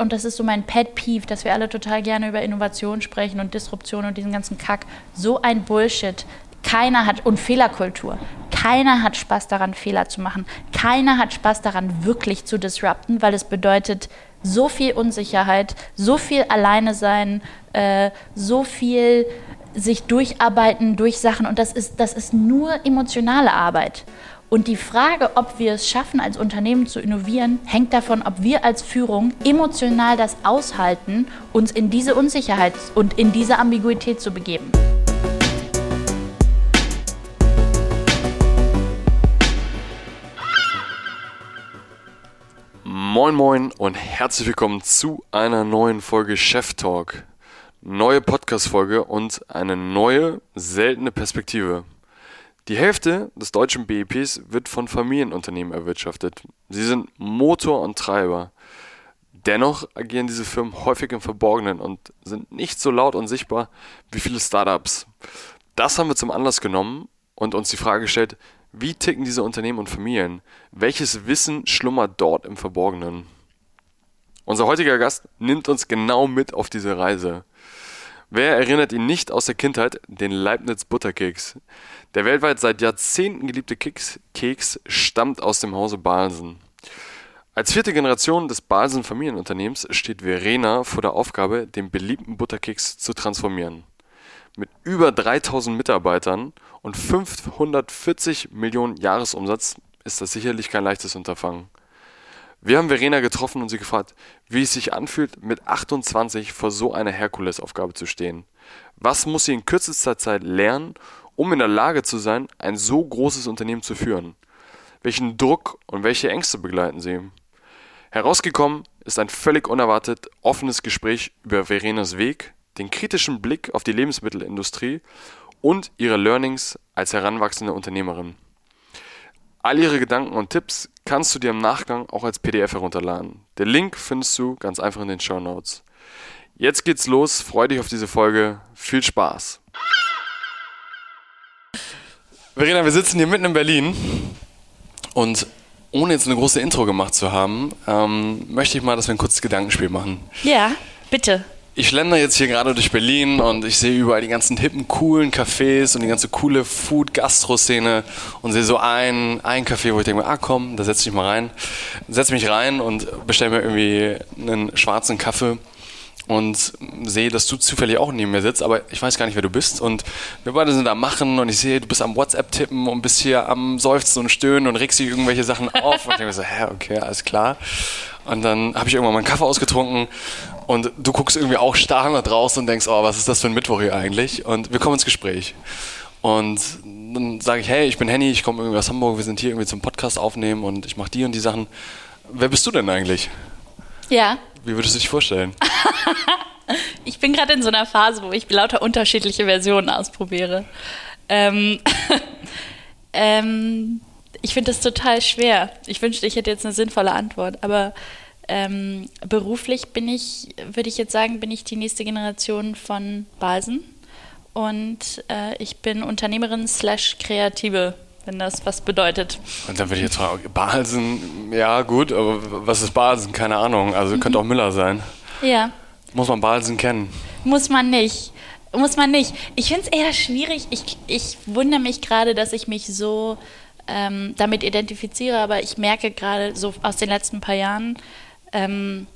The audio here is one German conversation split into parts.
und das ist so mein Pet Peeve, dass wir alle total gerne über Innovation sprechen und Disruption und diesen ganzen Kack. So ein Bullshit. Keiner hat, und Fehlerkultur. Keiner hat Spaß daran, Fehler zu machen. Keiner hat Spaß daran, wirklich zu disrupten, weil es bedeutet so viel Unsicherheit, so viel Alleine sein, äh, so viel sich durcharbeiten durch Sachen. Und das ist, das ist nur emotionale Arbeit. Und die Frage, ob wir es schaffen, als Unternehmen zu innovieren, hängt davon, ob wir als Führung emotional das aushalten, uns in diese Unsicherheit und in diese Ambiguität zu begeben. Moin Moin und herzlich willkommen zu einer neuen Folge Chef Talk. Neue Podcast-Folge und eine neue, seltene Perspektive. Die Hälfte des deutschen BIPs wird von Familienunternehmen erwirtschaftet. Sie sind Motor und Treiber. Dennoch agieren diese Firmen häufig im Verborgenen und sind nicht so laut und sichtbar wie viele Startups. Das haben wir zum Anlass genommen und uns die Frage gestellt, wie ticken diese Unternehmen und Familien? Welches Wissen schlummert dort im Verborgenen? Unser heutiger Gast nimmt uns genau mit auf diese Reise. Wer erinnert ihn nicht aus der Kindheit? Den Leibniz Butterkeks. Der weltweit seit Jahrzehnten geliebte Keks, Keks stammt aus dem Hause Balsen. Als vierte Generation des Balsen Familienunternehmens steht Verena vor der Aufgabe, den beliebten Butterkeks zu transformieren. Mit über 3000 Mitarbeitern und 540 Millionen Jahresumsatz ist das sicherlich kein leichtes Unterfangen. Wir haben Verena getroffen und sie gefragt, wie es sich anfühlt, mit 28 vor so einer Herkulesaufgabe zu stehen. Was muss sie in kürzester Zeit lernen um in der Lage zu sein, ein so großes Unternehmen zu führen? Welchen Druck und welche Ängste begleiten sie? Herausgekommen ist ein völlig unerwartet offenes Gespräch über Verenas Weg, den kritischen Blick auf die Lebensmittelindustrie und ihre Learnings als heranwachsende Unternehmerin. All ihre Gedanken und Tipps kannst du dir im Nachgang auch als PDF herunterladen. Den Link findest du ganz einfach in den Show Notes. Jetzt geht's los, freu dich auf diese Folge, viel Spaß! Verena, wir sitzen hier mitten in Berlin und ohne jetzt eine große Intro gemacht zu haben, ähm, möchte ich mal, dass wir ein kurzes Gedankenspiel machen. Ja, bitte. Ich schlender jetzt hier gerade durch Berlin und ich sehe überall die ganzen hippen, coolen Cafés und die ganze coole Food-Gastro-Szene und sehe so ein, ein Café, wo ich denke, ah komm, da setze ich mal rein. Setze mich rein und bestelle mir irgendwie einen schwarzen Kaffee und sehe, dass du zufällig auch neben mir sitzt, aber ich weiß gar nicht, wer du bist. Und wir beide sind da machen und ich sehe, du bist am WhatsApp tippen und bist hier am Seufzen und Stöhnen und regst dich irgendwelche Sachen auf. Und ich denke mir so, hä, okay, alles klar. Und dann habe ich irgendwann meinen Kaffee ausgetrunken und du guckst irgendwie auch starr nach draußen und denkst, oh, was ist das für ein Mittwoch hier eigentlich? Und wir kommen ins Gespräch. Und dann sage ich, hey, ich bin Henny, ich komme irgendwie aus Hamburg, wir sind hier irgendwie zum Podcast aufnehmen und ich mache die und die Sachen. Wer bist du denn eigentlich? Ja. Wie würdest du dich vorstellen? ich bin gerade in so einer Phase, wo ich lauter unterschiedliche Versionen ausprobiere. Ähm, ähm, ich finde das total schwer. Ich wünschte, ich hätte jetzt eine sinnvolle Antwort, aber ähm, beruflich bin ich, würde ich jetzt sagen, bin ich die nächste Generation von Balsen und äh, ich bin Unternehmerin slash Kreative wenn das was bedeutet. Und dann würde ich jetzt fragen, Balsen, ja gut, aber was ist Balsen? Keine Ahnung. Also mhm. könnte auch Müller sein. Ja. Muss man Balsen kennen? Muss man nicht. Muss man nicht. Ich finde es eher schwierig. Ich, ich wundere mich gerade, dass ich mich so ähm, damit identifiziere, aber ich merke gerade so aus den letzten paar Jahren, ähm,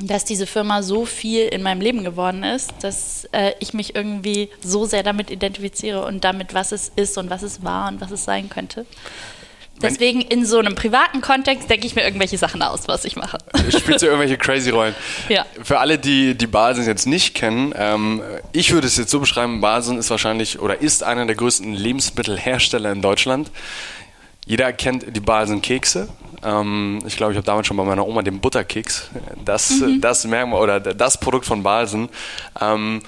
dass diese Firma so viel in meinem Leben geworden ist, dass äh, ich mich irgendwie so sehr damit identifiziere und damit, was es ist und was es war und was es sein könnte. Deswegen in so einem privaten Kontext denke ich mir irgendwelche Sachen aus, was ich mache. Spielst du irgendwelche crazy Rollen? Ja. Für alle, die die Basen jetzt nicht kennen, ähm, ich würde es jetzt so beschreiben, Basen ist wahrscheinlich oder ist einer der größten Lebensmittelhersteller in Deutschland. Jeder kennt die Balsen Kekse. Ähm, ich glaube, ich habe damals schon bei meiner Oma den Butterkeks. Das, mhm. das Merkmal oder das Produkt von Balsen. Ähm,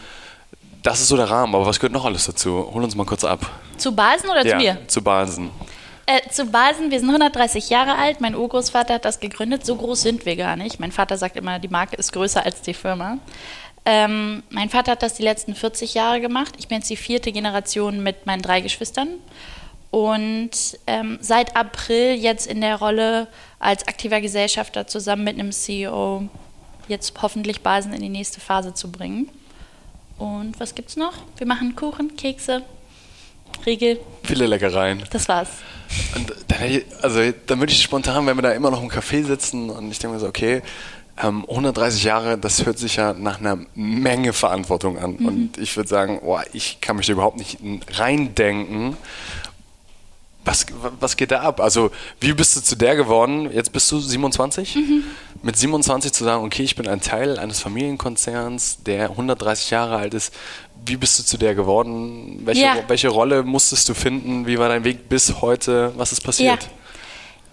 das ist so der Rahmen, aber was gehört noch alles dazu? Hol uns mal kurz ab. Zu Balsen oder ja, zu mir? Zu Balsen. Äh, zu Balsen, wir sind 130 Jahre alt. Mein Urgroßvater hat das gegründet. So groß sind wir gar nicht. Mein Vater sagt immer, die Marke ist größer als die Firma. Ähm, mein Vater hat das die letzten 40 Jahre gemacht. Ich bin jetzt die vierte Generation mit meinen drei Geschwistern und ähm, seit April jetzt in der Rolle als aktiver Gesellschafter zusammen mit einem CEO jetzt hoffentlich Basen in die nächste Phase zu bringen. Und was gibt's noch? Wir machen Kuchen, Kekse, Riegel. Viele Leckereien. Das war's. Dann, also, dann würde ich spontan, wenn wir da immer noch im Café sitzen und ich denke mir so, okay, 130 ähm, Jahre, das hört sich ja nach einer Menge Verantwortung an. Mhm. Und ich würde sagen, oh, ich kann mich da überhaupt nicht reindenken. Was, was geht da ab? Also, wie bist du zu der geworden? Jetzt bist du 27? Mhm. Mit 27 zu sagen, okay, ich bin ein Teil eines Familienkonzerns, der 130 Jahre alt ist. Wie bist du zu der geworden? Welche, ja. welche Rolle musstest du finden? Wie war dein Weg bis heute? Was ist passiert? Ja.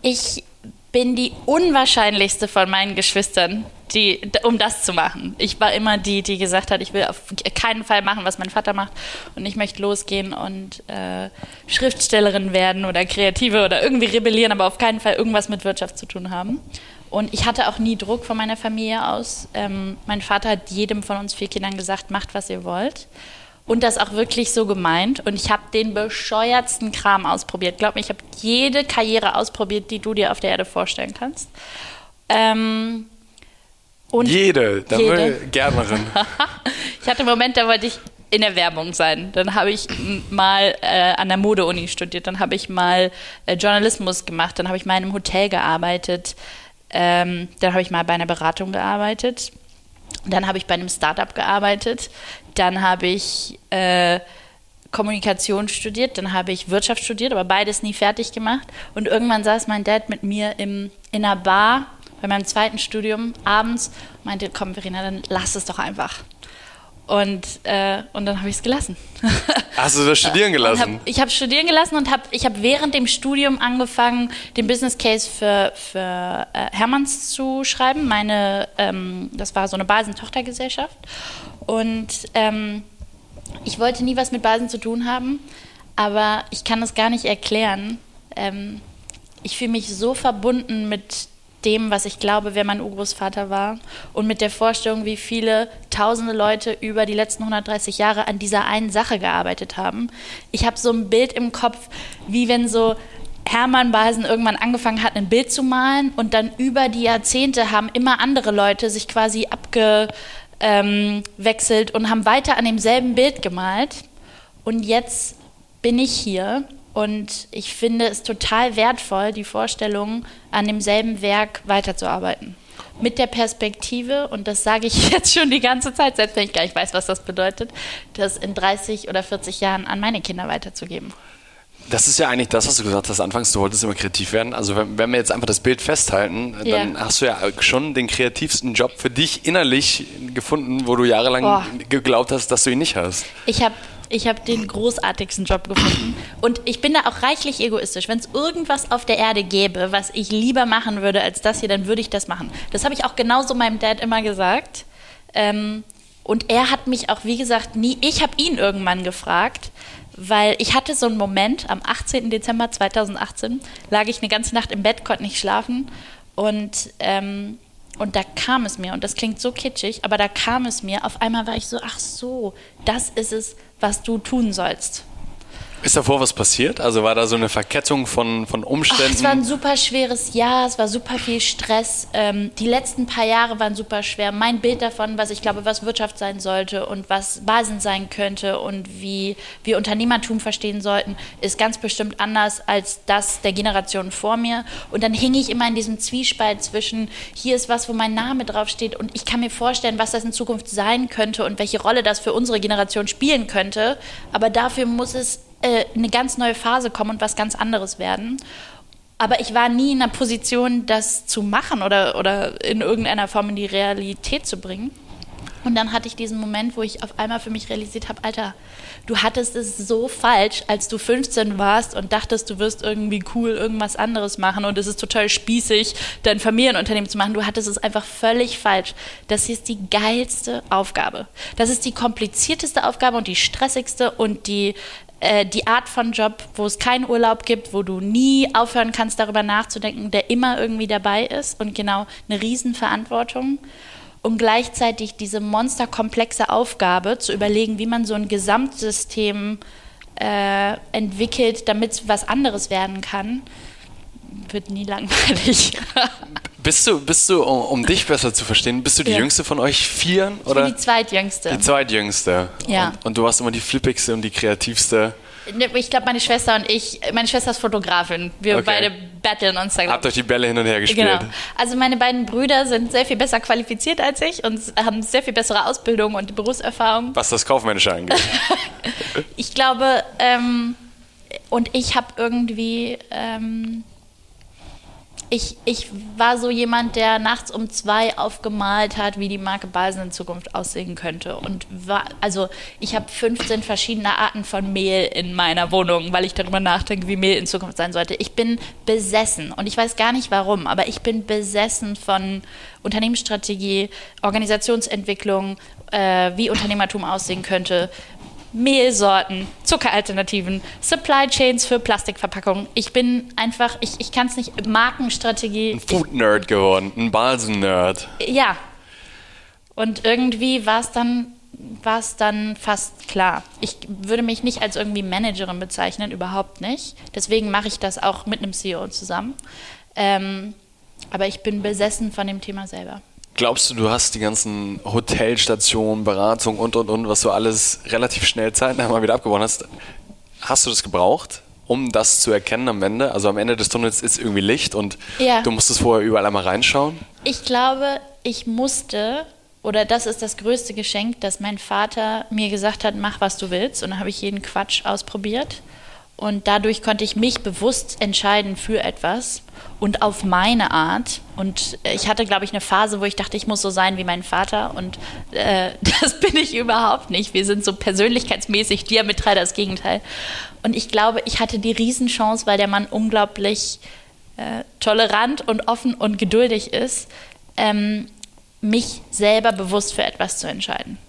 Ich bin die unwahrscheinlichste von meinen Geschwistern, die, um das zu machen. Ich war immer die, die gesagt hat, ich will auf keinen Fall machen, was mein Vater macht und ich möchte losgehen und äh, Schriftstellerin werden oder Kreative oder irgendwie rebellieren, aber auf keinen Fall irgendwas mit Wirtschaft zu tun haben. Und ich hatte auch nie Druck von meiner Familie aus. Ähm, mein Vater hat jedem von uns vier Kindern gesagt, macht, was ihr wollt und das auch wirklich so gemeint. Und ich habe den bescheuertsten Kram ausprobiert. Glaub mir, ich habe jede Karriere ausprobiert, die du dir auf der Erde vorstellen kannst. Ähm, und jede, da jede. Gärtnerin. ich hatte einen Moment, da wollte ich in der Werbung sein. Dann habe ich mal äh, an der Mode-Uni studiert, dann habe ich mal äh, Journalismus gemacht, dann habe ich mal in einem Hotel gearbeitet, ähm, dann habe ich mal bei einer Beratung gearbeitet, dann habe ich bei einem Startup gearbeitet, dann habe ich äh, Kommunikation studiert, dann habe ich Wirtschaft studiert, aber beides nie fertig gemacht. Und irgendwann saß mein Dad mit mir im, in einer Bar bei meinem zweiten Studium abends und meinte, komm Verena, dann lass es doch einfach. Und, äh, und dann habe ich es gelassen. Hast du das studieren gelassen? Hab, ich habe studieren gelassen und hab, ich habe während dem Studium angefangen, den Business Case für, für äh, Hermanns zu schreiben. Meine, ähm, das war so eine Basen-Tochtergesellschaft. Und ähm, ich wollte nie was mit Basen zu tun haben, aber ich kann es gar nicht erklären. Ähm, ich fühle mich so verbunden mit dem, was ich glaube, wer mein Urgroßvater war und mit der Vorstellung, wie viele tausende Leute über die letzten 130 Jahre an dieser einen Sache gearbeitet haben. Ich habe so ein Bild im Kopf, wie wenn so Hermann Basen irgendwann angefangen hat, ein Bild zu malen und dann über die Jahrzehnte haben immer andere Leute sich quasi abge ähm, wechselt und haben weiter an demselben Bild gemalt. Und jetzt bin ich hier und ich finde es total wertvoll, die Vorstellung, an demselben Werk weiterzuarbeiten. Mit der Perspektive, und das sage ich jetzt schon die ganze Zeit, selbst wenn ich gar nicht weiß, was das bedeutet, das in 30 oder 40 Jahren an meine Kinder weiterzugeben. Das ist ja eigentlich das, was du gesagt hast anfangs, du wolltest immer kreativ werden. Also wenn, wenn wir jetzt einfach das Bild festhalten, ja. dann hast du ja schon den kreativsten Job für dich innerlich gefunden, wo du jahrelang Boah. geglaubt hast, dass du ihn nicht hast. Ich habe ich habe den großartigsten Job gefunden. Und ich bin da auch reichlich egoistisch. Wenn es irgendwas auf der Erde gäbe, was ich lieber machen würde als das hier, dann würde ich das machen. Das habe ich auch genauso meinem Dad immer gesagt. Ähm, und er hat mich auch, wie gesagt, nie, ich habe ihn irgendwann gefragt, weil ich hatte so einen Moment, am 18. Dezember 2018 lag ich eine ganze Nacht im Bett, konnte nicht schlafen und, ähm, und da kam es mir, und das klingt so kitschig, aber da kam es mir, auf einmal war ich so, ach so, das ist es, was du tun sollst. Ist davor was passiert? Also war da so eine Verkettung von, von Umständen? Ach, es war ein super schweres Jahr, es war super viel Stress. Ähm, die letzten paar Jahre waren super schwer. Mein Bild davon, was ich glaube, was Wirtschaft sein sollte und was Basen sein könnte und wie wir Unternehmertum verstehen sollten, ist ganz bestimmt anders als das der Generation vor mir. Und dann hing ich immer in diesem Zwiespalt zwischen, hier ist was, wo mein Name draufsteht und ich kann mir vorstellen, was das in Zukunft sein könnte und welche Rolle das für unsere Generation spielen könnte. Aber dafür muss es äh, eine ganz neue Phase kommen und was ganz anderes werden. Aber ich war nie in einer Position, das zu machen oder, oder in irgendeiner Form in die Realität zu bringen. Und dann hatte ich diesen Moment, wo ich auf einmal für mich realisiert habe, Alter, du hattest es so falsch, als du 15 warst und dachtest, du wirst irgendwie cool irgendwas anderes machen und es ist total spießig, dein Familienunternehmen zu machen. Du hattest es einfach völlig falsch. Das ist die geilste Aufgabe. Das ist die komplizierteste Aufgabe und die stressigste und die äh, die Art von Job, wo es keinen Urlaub gibt, wo du nie aufhören kannst, darüber nachzudenken, der immer irgendwie dabei ist und genau eine Riesenverantwortung. Und gleichzeitig diese monsterkomplexe Aufgabe zu überlegen, wie man so ein Gesamtsystem äh, entwickelt, damit es was anderes werden kann, wird nie langweilig. Bist du, bist du, um, um dich besser zu verstehen, bist du die Ja. jüngste von euch vieren? Ich Oder? bin die zweitjüngste. Die zweitjüngste. Ja. Und, und du warst immer die flippigste und die kreativste. Ne, Ich glaube, meine Schwester und ich, meine Schwester ist Fotografin. Wir Okay. beide battlen uns da. Habt euch die Bälle hin und her gespielt. Genau. Also meine beiden Brüder sind sehr viel besser qualifiziert als ich und haben sehr viel bessere Ausbildung und Berufserfahrung. Was das Kaufmännische angeht. Ich glaube, ähm, und ich habe irgendwie, ähm, ich, ich war so jemand, der nachts um zwei aufgemalt hat, wie die Marke Balsen in Zukunft aussehen könnte. Und war, also ich habe 15 verschiedene Arten von Mehl in meiner Wohnung, weil ich darüber nachdenke, wie Mehl in Zukunft sein sollte. Ich bin besessen und ich weiß gar nicht warum, aber ich bin besessen von Unternehmensstrategie, Organisationsentwicklung, äh, wie Unternehmertum aussehen könnte, Mehlsorten, Zuckeralternativen, Supply Chains für Plastikverpackungen. Ich bin einfach, ich, ich kann es nicht, Markenstrategie. Ein Food-Nerd geworden, ein Balsen-Nerd. Ja. Und irgendwie war es dann, dann fast klar. Ich würde mich nicht als irgendwie Managerin bezeichnen, überhaupt nicht. Deswegen mache ich das auch mit einem CEO zusammen. Ähm, aber ich bin besessen von dem Thema selber. Glaubst du, du hast die ganzen Hotelstationen, Beratung und und und, was du alles relativ schnell zeitnah mal wieder abgebaut hast, hast du das gebraucht, um das zu erkennen am Ende? Also am Ende des Tunnels ist irgendwie Licht und Ja. du musstest vorher überall einmal reinschauen. Ich glaube, ich musste, oder das ist das größte Geschenk, dass mein Vater mir gesagt hat, mach was du willst. Und dann habe ich jeden Quatsch ausprobiert. Und dadurch konnte ich mich bewusst entscheiden für etwas und auf meine Art. Und ich hatte, glaube ich, eine Phase, wo ich dachte, ich muss so sein wie mein Vater. Und äh, das bin ich überhaupt nicht. Wir sind so persönlichkeitsmäßig diametral das Gegenteil. Und ich glaube, ich hatte die Riesenchance, weil der Mann unglaublich äh, tolerant und offen und geduldig ist, ähm, mich selber bewusst für etwas zu entscheiden.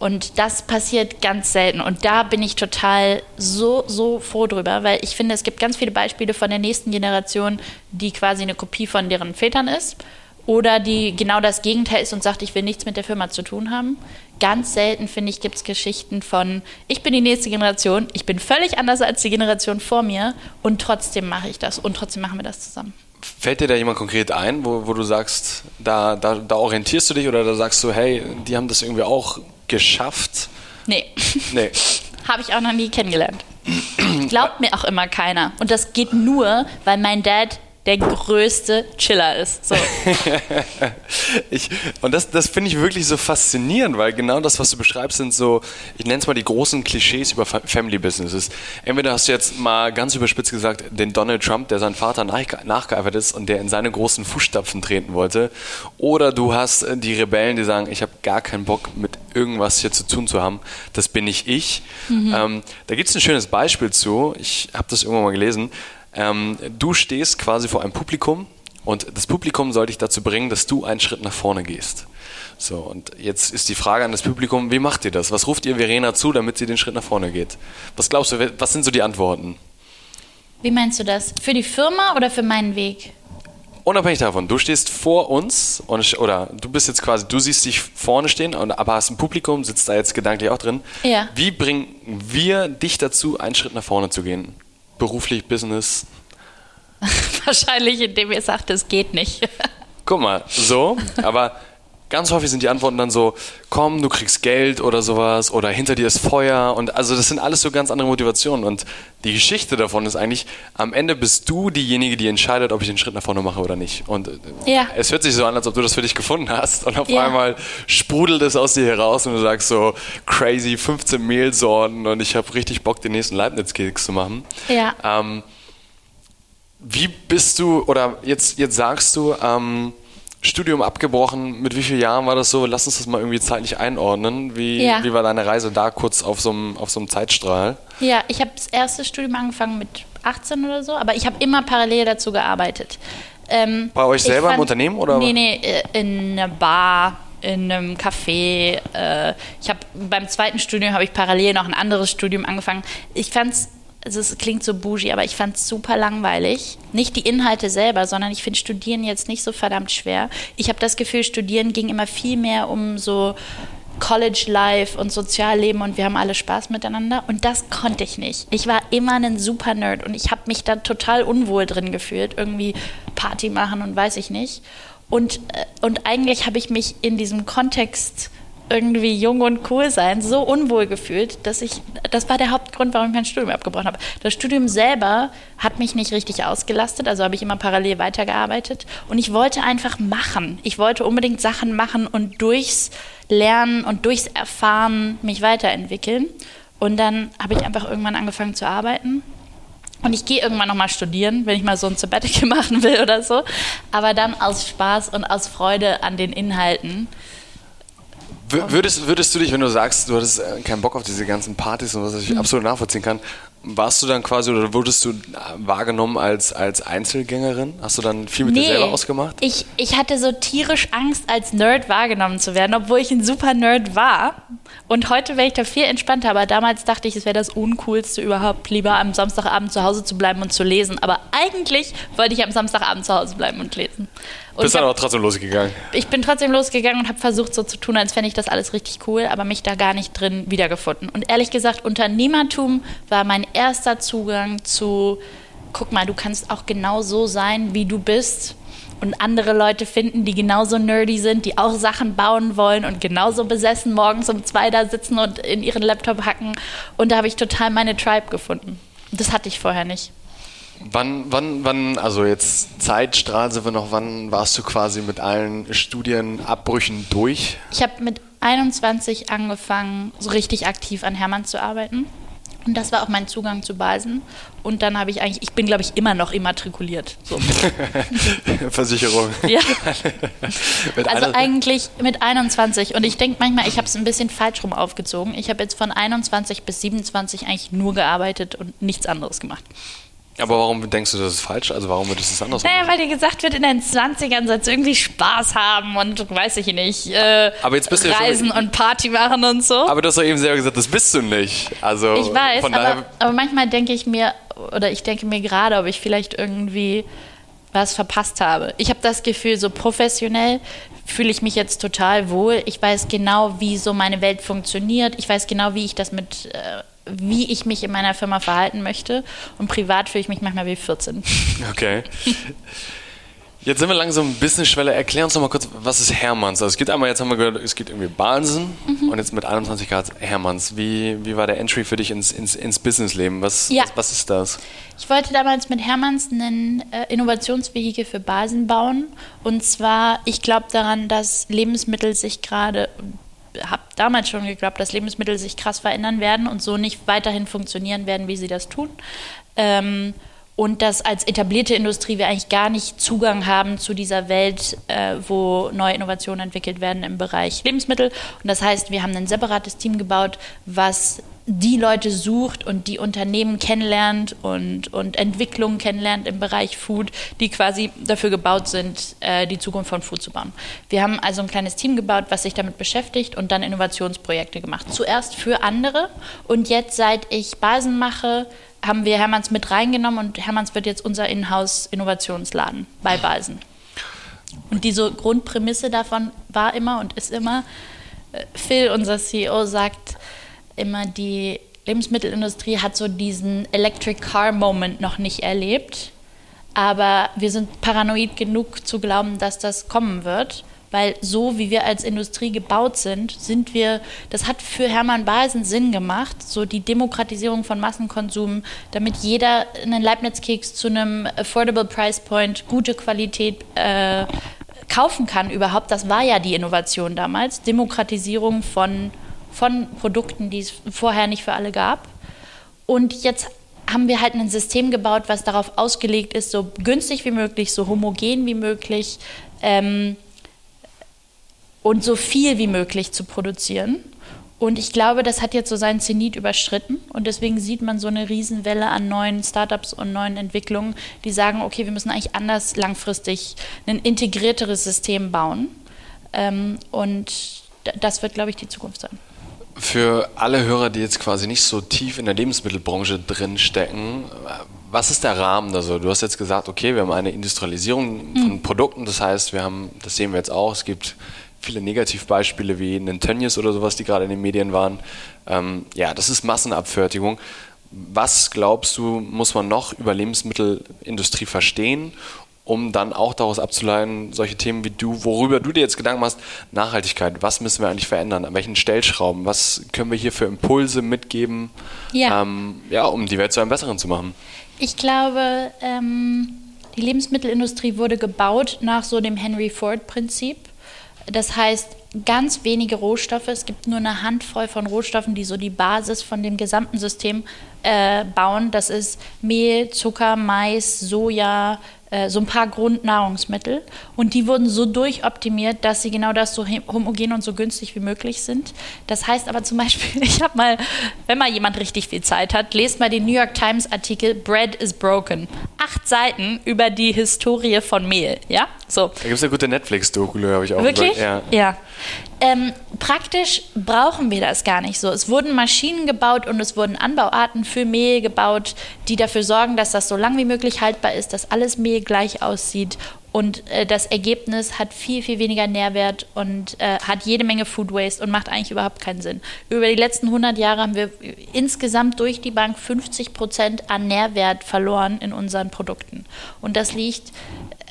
Und das passiert ganz selten. Und da bin ich total so, so froh drüber, weil ich finde, es gibt ganz viele Beispiele von der nächsten Generation, die quasi eine Kopie von deren Vätern ist. Oder die genau das Gegenteil ist und sagt, ich will nichts mit der Firma zu tun haben. Ganz selten, finde ich, gibt es Geschichten von, ich bin die nächste Generation, ich bin völlig anders als die Generation vor mir und trotzdem mache ich das und trotzdem machen wir das zusammen. Fällt dir da jemand konkret ein, wo, wo du sagst, da, da, da orientierst du dich oder da sagst du, hey, die haben das irgendwie auch geschafft? Nee. Nee. Habe ich auch noch nie kennengelernt. Glaubt mir auch immer keiner. Und das geht nur, weil mein Dad der größte Chiller ist. So. Ich, und das, das finde ich wirklich so faszinierend, weil genau das, was du beschreibst, sind so, ich nenne es mal die großen Klischees über Fa- Family Businesses. Entweder hast du jetzt mal ganz überspitzt gesagt, den Donald Trump, der seinen Vater nach, nachgeeifert ist und der in seine großen Fußstapfen treten wollte, oder du hast äh, die Rebellen, die sagen, ich habe gar keinen Bock mit irgendwas hier zu tun zu haben, das bin nicht ich. Ähm, da gibt es ein schönes Beispiel zu, ich habe das irgendwann mal gelesen. Ähm, du stehst quasi vor einem Publikum und das Publikum soll dich dazu bringen, dass du einen Schritt nach vorne gehst. So, und jetzt ist die Frage an das Publikum, wie macht ihr das? Was ruft ihr Verena zu, damit sie den Schritt nach vorne geht? Was glaubst du, was sind so die Antworten? Wie meinst du das? Für die Firma oder für meinen Weg? Unabhängig davon, du stehst vor uns und, oder du bist jetzt quasi, du siehst dich vorne stehen, und, aber hast ein Publikum, sitzt da jetzt gedanklich auch drin. Ja. Wie bringen wir dich dazu, einen Schritt nach vorne zu gehen? Beruflich, Business? Wahrscheinlich, indem ihr sagt, es geht nicht. Guck mal, so, aber ganz häufig sind die Antworten dann so, komm, du kriegst Geld oder sowas oder hinter dir ist Feuer und also das sind alles so ganz andere Motivationen und die Geschichte davon ist eigentlich, am Ende bist du diejenige, die entscheidet, ob ich den Schritt nach vorne mache oder nicht und äh, Ja. es hört sich so an, als ob du das für dich gefunden hast und auf Ja. einmal sprudelt es aus dir heraus und du sagst so, crazy, 15 Mehlsorten und ich habe richtig Bock, den nächsten Leibniz-Keks zu machen. Ja. Ähm, wie bist du, oder jetzt, jetzt sagst du, ähm, Studium abgebrochen, mit wie vielen Jahren war das so? Lass uns das mal irgendwie zeitlich einordnen. Wie, Ja. wie war deine Reise da kurz auf so einem, auf so einem Zeitstrahl? Ja, ich habe das erste Studium angefangen mit 18 oder so, aber ich habe immer parallel dazu gearbeitet. Ähm, Bei euch selber im Unternehmen, oder? Nee, nee, äh, in einer Bar, in einem Café. Äh, ich habe beim zweiten Studium habe ich parallel noch ein anderes Studium angefangen. Ich fand's also es klingt so bougie, aber ich fand es super langweilig. Nicht die Inhalte selber, sondern ich finde Studieren jetzt nicht so verdammt schwer. Ich habe das Gefühl, Studieren ging immer viel mehr um so College Life und Sozialleben und wir haben alle Spaß miteinander. Und das konnte ich nicht. Ich war immer ein super Nerd und ich habe mich da total unwohl drin gefühlt. Irgendwie Party machen und weiß ich nicht. Und, äh, und eigentlich habe ich mich in diesem Kontext irgendwie jung und cool sein so unwohl gefühlt, dass ich, das war der Hauptgrund, warum ich mein Studium abgebrochen habe. Das Studium selber hat mich nicht richtig ausgelastet, also habe ich immer parallel weitergearbeitet und ich wollte einfach machen. Ich wollte unbedingt Sachen machen und durchs Lernen und durchs Erfahren mich weiterentwickeln. Und dann habe ich einfach irgendwann angefangen zu arbeiten und ich gehe irgendwann nochmal studieren, wenn ich mal so ein Sabbatical machen will oder so. Aber dann aus Spaß und aus Freude an den Inhalten. Würdest, würdest du dich, wenn du sagst, du hattest äh, keinen Bock auf diese ganzen Partys und was ich mhm. absolut nachvollziehen kann, warst du dann quasi oder wurdest du äh, wahrgenommen als, als Einzelgängerin? Hast du dann viel mit nee, dir selber ausgemacht? Ich, ich hatte so tierisch Angst, als Nerd wahrgenommen zu werden, obwohl ich ein super Nerd war. Und heute wäre ich da viel entspannter, aber damals dachte ich, es wäre das Uncoolste überhaupt, lieber am Samstagabend zu Hause zu bleiben und zu lesen. Aber eigentlich wollte ich am Samstagabend zu Hause bleiben und lesen. Und Bist dann aber trotzdem losgegangen? Ich bin trotzdem losgegangen und habe versucht, so zu tun, als fände ich das alles richtig cool, aber mich da gar nicht drin wiedergefunden. Und ehrlich gesagt, Unternehmertum war mein erster Zugang zu, guck mal, du kannst auch genau so sein, wie du bist. Und andere Leute finden, die genauso nerdy sind, die auch Sachen bauen wollen und genauso besessen morgens um zwei da sitzen und in ihren Laptop hacken. Und da habe ich total meine Tribe gefunden. Das hatte ich vorher nicht. Wann, wann, wann, also jetzt Zeitstrahl sind wir noch, wann warst du quasi mit allen Studienabbrüchen durch? Ich habe mit 21 angefangen, so richtig aktiv an Hermann zu arbeiten. Und das war auch mein Zugang zu Basen. Und dann habe ich eigentlich, ich bin glaube ich immer noch immatrikuliert. So. Versicherung. Ja. also eigentlich mit 21. Und ich denke manchmal, ich habe es ein bisschen falsch rum aufgezogen. Ich habe jetzt von 21 bis 27 eigentlich nur gearbeitet und nichts anderes gemacht. Aber warum denkst du, das ist falsch? Also warum würdest du es anders naja, machen? weil dir gesagt wird, in den 20ern sollst du irgendwie Spaß haben und weiß ich nicht, äh, aber jetzt bist reisen ja schon, und Party machen und so. Aber du hast doch eben selber gesagt, das bist du nicht. Also ich weiß, aber, aber manchmal denke ich mir, oder ich denke mir gerade, ob ich vielleicht irgendwie was verpasst habe. Ich habe das Gefühl, so professionell fühle ich mich jetzt total wohl. Ich weiß genau, wie so meine Welt funktioniert. Ich weiß genau, wie ich das mit äh, wie ich mich in meiner Firma verhalten möchte. Und privat fühle ich mich manchmal wie 14. Okay. Jetzt sind wir langsam ein bisschen Schwelle. Erklär uns noch mal kurz, was ist Hermanns? Also es geht einmal, jetzt haben wir gehört, es geht irgendwie Bahnsen mhm. und jetzt mit 21 Grad Hermanns. Wie, wie war der Entry für dich ins, ins, ins Businessleben? Was, ja. was, was, ist das? Ich wollte damals mit Hermanns ein äh, Innovationsvehikel für Basen bauen. Und zwar, ich glaube daran, dass Lebensmittel sich gerade habe damals schon geglaubt, dass Lebensmittel sich krass verändern werden und so nicht weiterhin funktionieren werden, wie sie das tun. Ähm, und dass als etablierte Industrie wir eigentlich gar nicht Zugang haben zu dieser Welt, äh, wo neue Innovationen entwickelt werden im Bereich Lebensmittel. Und das heißt, wir haben ein separates Team gebaut, was die Leute sucht und die Unternehmen kennenlernt und, und Entwicklungen kennenlernt im Bereich Food, die quasi dafür gebaut sind, äh, die Zukunft von Food zu bauen. Wir haben also ein kleines Team gebaut, was sich damit beschäftigt und dann Innovationsprojekte gemacht. Zuerst für andere und jetzt, seit ich Basen mache, haben wir Hermanns mit reingenommen und Hermanns wird jetzt unser Inhouse-Innovationsladen bei Basen. Und diese Grundprämisse davon war immer und ist immer, äh, Phil, unser CEO, sagt, immer, die Lebensmittelindustrie hat so diesen Electric Car Moment noch nicht erlebt. Aber wir sind paranoid genug zu glauben, dass das kommen wird. Weil so wie wir als Industrie gebaut sind, sind wir, das hat für Hermann Balsen Sinn gemacht, so die Demokratisierung von Massenkonsum, damit jeder einen Leibniz-Keks zu einem affordable Price Point, gute Qualität äh, kaufen kann überhaupt. Das war ja die Innovation damals, Demokratisierung von von Produkten, die es vorher nicht für alle gab. Und jetzt haben wir halt ein System gebaut, was darauf ausgelegt ist, so günstig wie möglich, so homogen wie möglich ähm, und so viel wie möglich zu produzieren. Und ich glaube, das hat jetzt so seinen Zenit überschritten. Und deswegen sieht man so eine Riesenwelle an neuen Startups und neuen Entwicklungen, die sagen, okay, wir müssen eigentlich anders langfristig ein integrierteres System bauen. Ähm, und das wird, glaube ich, die Zukunft sein. Für alle Hörer, die jetzt quasi nicht so tief in der Lebensmittelbranche drinstecken, was ist der Rahmen? Also du hast jetzt gesagt, okay, wir haben eine Industrialisierung von mhm. Produkten, das heißt, wir haben, das sehen wir jetzt auch, es gibt viele Negativbeispiele wie Nintendo oder sowas, die gerade in den Medien waren. Ähm, ja, das ist Massenabfertigung. Was glaubst du, muss man noch über Lebensmittelindustrie verstehen, um dann auch daraus abzuleiten, solche Themen wie du, worüber du dir jetzt Gedanken machst, Nachhaltigkeit, was müssen wir eigentlich verändern, an welchen Stellschrauben, was können wir hier für Impulse mitgeben, ja, ähm, ja um die Welt zu einem besseren zu machen? Ich glaube, ähm, die Lebensmittelindustrie wurde gebaut nach so dem Henry Ford-Prinzip. Das heißt, ganz wenige Rohstoffe. Es gibt nur eine Handvoll von Rohstoffen, die so die Basis von dem gesamten System äh, bauen. Das ist Mehl, Zucker, Mais, Soja, so ein paar Grundnahrungsmittel. Und die wurden so durchoptimiert, dass sie genau das so homogen und so günstig wie möglich sind. Das heißt aber zum Beispiel, ich habe mal, wenn mal jemand richtig viel Zeit hat, lest mal den New York Times Artikel Bread is Broken. Acht Seiten über die Historie von Mehl. Ja, so. Da gibt es eine gute Netflix-Doku, habe ich auch Wirklich? Ja. ja. Ähm, praktisch brauchen wir das gar nicht so. Es wurden Maschinen gebaut und es wurden Anbauarten für Mehl gebaut, die dafür sorgen, dass das so lang wie möglich haltbar ist, dass alles Mehl gleich aussieht und äh, das Ergebnis hat viel, viel weniger Nährwert und äh, hat jede Menge Food Waste und macht eigentlich überhaupt keinen Sinn. Über die letzten 100 Jahre haben wir insgesamt durch die Bank 50 Prozent an Nährwert verloren in unseren Produkten. Und das liegt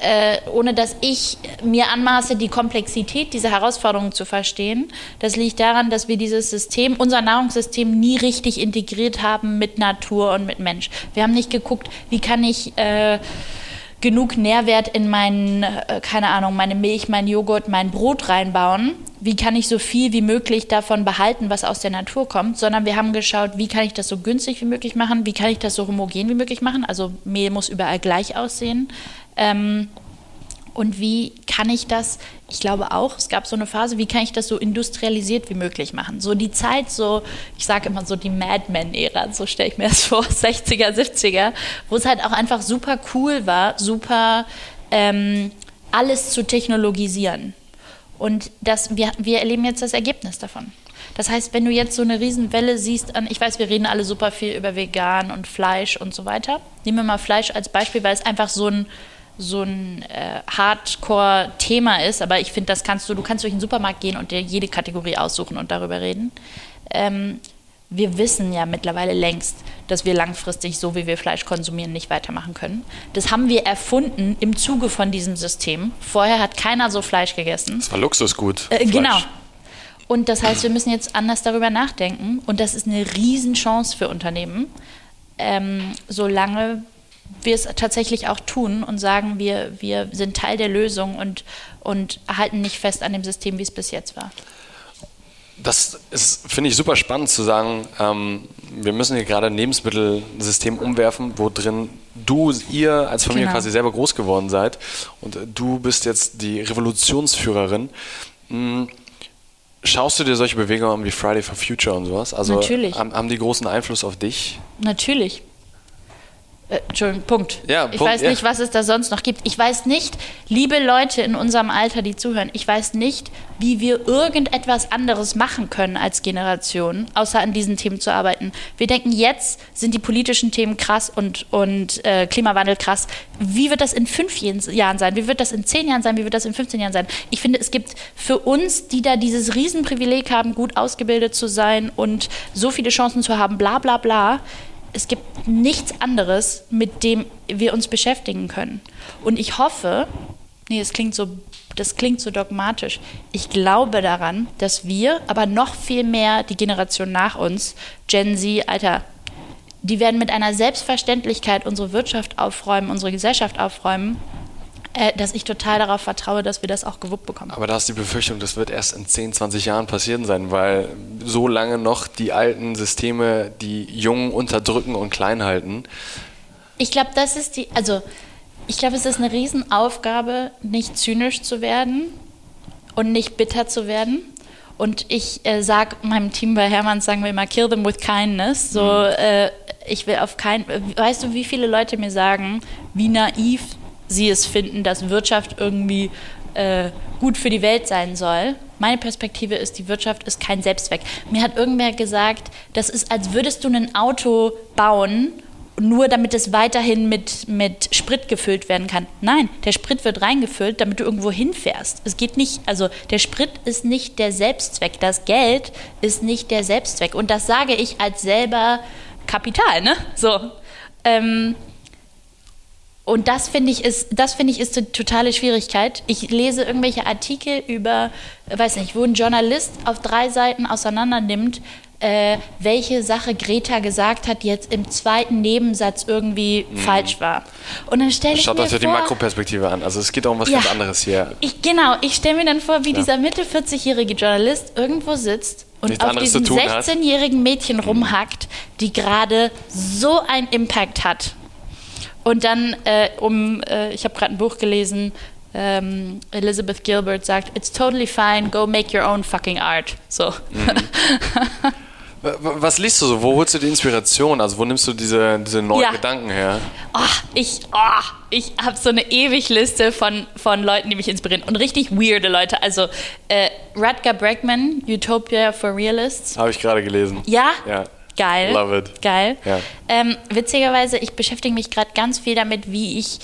äh, ohne dass ich mir anmaße, die Komplexität dieser Herausforderungen zu verstehen. Das liegt daran, dass wir dieses System, unser Nahrungssystem, nie richtig integriert haben mit Natur und mit Mensch. Wir haben nicht geguckt, wie kann ich äh, genug Nährwert in meinen, äh, keine Ahnung, meine Milch, mein Joghurt, mein Brot reinbauen. Wie kann ich so viel wie möglich davon behalten, was aus der Natur kommt, sondern wir haben geschaut, wie kann ich das so günstig wie möglich machen, wie kann ich das so homogen wie möglich machen. Also Mehl muss überall gleich aussehen. Ähm, und wie kann ich das, ich glaube auch, es gab so eine Phase, wie kann ich das so industrialisiert wie möglich machen? So die Zeit, so, ich sage immer so die Madman-Ära, so stelle ich mir das vor, 60er, 70er, wo es halt auch einfach super cool war, super ähm, alles zu technologisieren. Und das, wir, wir erleben jetzt das Ergebnis davon. Das heißt, wenn du jetzt so eine Riesenwelle siehst an, ich weiß, wir reden alle super viel über vegan und Fleisch und so weiter. Nehmen wir mal Fleisch als Beispiel, weil es einfach so ein so ein äh, Hardcore-Thema ist, aber ich finde, das kannst du, du kannst durch den Supermarkt gehen und dir jede Kategorie aussuchen und darüber reden. Ähm, wir wissen ja mittlerweile längst, dass wir langfristig, so wie wir Fleisch konsumieren, nicht weitermachen können. Das haben wir erfunden im Zuge von diesem System. Vorher hat keiner so Fleisch gegessen. Das war Luxusgut. Äh, genau. Und das heißt, wir müssen jetzt anders darüber nachdenken. Und das ist eine Riesenchance für Unternehmen, ähm, solange wir es tatsächlich auch tun und sagen, wir, wir sind Teil der Lösung und, und halten nicht fest an dem System, wie es bis jetzt war. Das ist, finde ich, super spannend zu sagen, ähm, wir müssen hier gerade ein Lebensmittelsystem umwerfen, wo drin du, ihr als Familie genau. quasi selber groß geworden seid und du bist jetzt die Revolutionsführerin. Hm, Schaust du dir solche Bewegungen an wie Friday for Future und sowas? Also Natürlich. Haben, haben die großen Einfluss auf dich? Natürlich. Äh, Entschuldigung, Punkt. Ja, ich Punkt, weiß nicht, was es da sonst noch gibt. Ich weiß nicht, liebe Leute in unserem Alter, die zuhören, ich weiß nicht, wie wir irgendetwas anderes machen können als Generation, außer an diesen Themen zu arbeiten. Wir denken, jetzt sind die politischen Themen krass und, und äh, Klimawandel krass. Wie wird das in fünf Jahren sein? Wie wird das in zehn Jahren sein? Wie wird das in 15 Jahren sein? Ich finde, es gibt für uns, die da dieses Riesenprivileg haben, gut ausgebildet zu sein und so viele Chancen zu haben, bla bla bla, es gibt nichts anderes, mit dem wir uns beschäftigen können. Und ich hoffe, nee, das klingt so, das klingt so dogmatisch. Ich glaube daran, dass wir, aber noch viel mehr die Generation nach uns, Gen Z, Alter, die werden mit einer Selbstverständlichkeit unsere Wirtschaft aufräumen, unsere Gesellschaft aufräumen äh, dass ich total darauf vertraue, dass wir das auch gewuppt bekommen. Aber da ist die Befürchtung, das wird erst in 10, 20 Jahren passieren sein, weil so lange noch die alten Systeme die Jungen unterdrücken und klein halten. Ich glaube, das ist die, also ich glaube, es ist eine Riesenaufgabe, nicht zynisch zu werden und nicht bitter zu werden. Und ich äh, sage meinem Team bei Hermann, sagen wir immer, kill them with kindness. So, mhm. äh, ich will auf keinen, weißt du, wie viele Leute mir sagen, wie naiv sie es finden, dass Wirtschaft irgendwie äh, gut für die Welt sein soll. Meine Perspektive ist, die Wirtschaft ist kein Selbstzweck. Mir hat irgendwer gesagt, das ist, als würdest du ein Auto bauen nur damit es weiterhin mit, mit Sprit gefüllt werden kann. Nein, der Sprit wird reingefüllt, damit du irgendwo hinfährst. Es geht nicht, also der Sprit ist nicht der Selbstzweck. Das Geld ist nicht der Selbstzweck. Und das sage ich als selber Kapital, ne? So. Ähm, und das finde ich ist, das finde ich ist eine totale Schwierigkeit. Ich lese irgendwelche Artikel über, weiß nicht, wo ein Journalist auf drei Seiten auseinander nimmt, äh, welche Sache Greta gesagt hat, die jetzt im zweiten Nebensatz irgendwie mhm. falsch war. Und dann stelle ich Schaut mir euch ja vor, die Makroperspektive an. Also es geht auch um was Ja. ganz anderes hier. ich, genau, ich stelle mir dann vor, wie dieser Mitte 40-jährige Journalist irgendwo sitzt und Nichts auf diesem tun hat. 16-jährigen Mädchen rumhackt, die gerade so einen Impact hat. Und dann, äh, um, äh, ich habe gerade ein Buch gelesen, ähm, Elizabeth Gilbert sagt, it's totally fine, go make your own fucking art. So. Mhm. Was liest du so? Wo holst du die Inspiration? Also wo nimmst du diese, diese neuen Ja. Gedanken her? Oh, ich oh, ich habe so eine ewig Liste von, von Leuten, die mich inspirieren. Und richtig weirde Leute. Also äh, Rutger Bregman, Utopia for Realists. Habe ich gerade gelesen. Ja? Ja. Geil. Love it. Geil. Ja. Ähm, witzigerweise, ich beschäftige mich gerade ganz viel damit, wie ich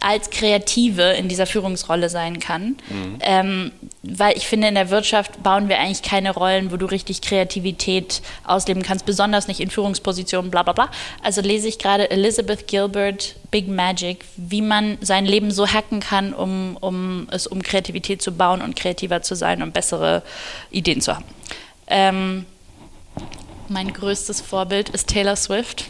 als Kreative in dieser Führungsrolle sein kann. Mhm. Ähm, weil ich finde, in der Wirtschaft bauen wir eigentlich keine Rollen, wo du richtig Kreativität ausleben kannst, besonders nicht in Führungspositionen, bla bla bla. Also lese ich gerade Elizabeth Gilbert, Big Magic, wie man sein Leben so hacken kann, um, um es um Kreativität zu bauen und kreativer zu sein und bessere Ideen zu haben. Ähm, mein größtes Vorbild ist Taylor Swift.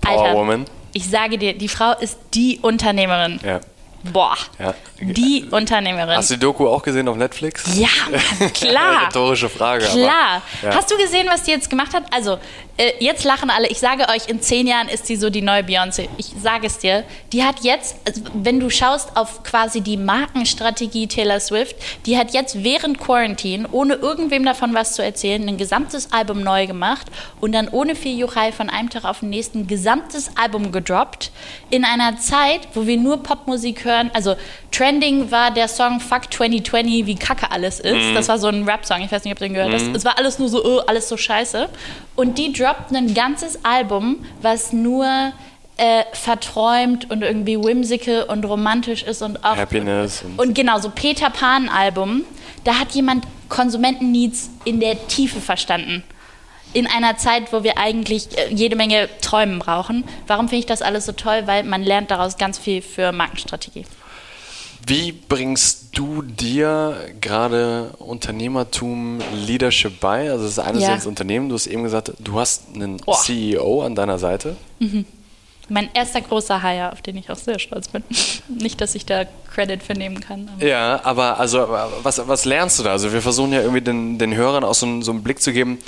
Power Woman. ich sage dir, die Frau ist die Unternehmerin. Ja. Boah, ja. die Unternehmerin. Hast du die Doku auch gesehen auf Netflix? ja, Mann, klar. Rhetorische Frage. Klar. Aber, ja. Hast du gesehen, was die jetzt gemacht hat? Also, äh, jetzt lachen alle. Ich sage euch, in zehn Jahren ist sie so die neue Beyoncé. Ich sage es dir. Die hat jetzt, also, wenn du schaust auf quasi die Markenstrategie Taylor Swift, die hat jetzt während Quarantine, ohne irgendwem davon was zu erzählen, ein gesamtes Album neu gemacht und dann ohne viel Juchai von einem Tag auf den nächsten ein gesamtes Album gedroppt. In einer Zeit, wo wir nur Popmusik hören. Also, Trending war der Song Fuck 2020, wie kacke alles ist. Das war so ein Rap-Song. Ich weiß nicht, ob du den gehört hast. Es war alles nur so, oh, alles so scheiße. Und die droppt ein ganzes Album, was nur äh, verträumt und irgendwie whimsical und romantisch ist und auch. Happiness und- Und genau, so Peter Pan-Album. Da hat jemand Konsumenten-Needs in der Tiefe verstanden. In einer Zeit, wo wir eigentlich äh, jede Menge Träumen brauchen. Warum finde ich das alles so toll? Weil man lernt daraus ganz viel für Markenstrategie. Wie bringst du dir gerade Unternehmertum, Leadership bei? Also das ist Ja. jetzt Unternehmen, du hast eben gesagt, du hast einen Oh. CEO an deiner Seite. Mein erster großer Hire, auf den ich auch sehr stolz bin. Nicht, dass ich da Credit für nehmen kann. aber- Ja, aber also was, was lernst du da? Also wir versuchen ja irgendwie den, den Hörern auch so, so einen Blick zu geben.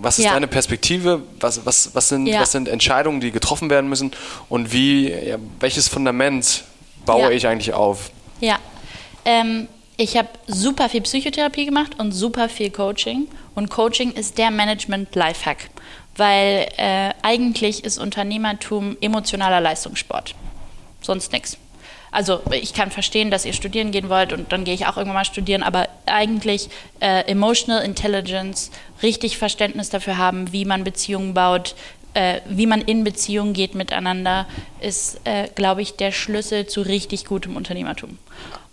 Was ist Ja. deine Perspektive? Was, was, was, sind, Ja. was sind Entscheidungen, die getroffen werden müssen? Und wie, ja, welches Fundament baue ich eigentlich auf? Ja, ähm, ich habe super viel Psychotherapie gemacht und super viel Coaching. Und Coaching ist der Management-Lifehack, weil äh, eigentlich ist Unternehmertum emotionaler Leistungssport. Sonst nichts. Also ich kann verstehen, dass ihr studieren gehen wollt und dann gehe ich auch irgendwann mal studieren, aber eigentlich äh, Emotional Intelligence, richtig Verständnis dafür haben, wie man Beziehungen baut, äh, wie man in Beziehungen geht miteinander, ist, äh, glaube ich, der Schlüssel zu richtig gutem Unternehmertum.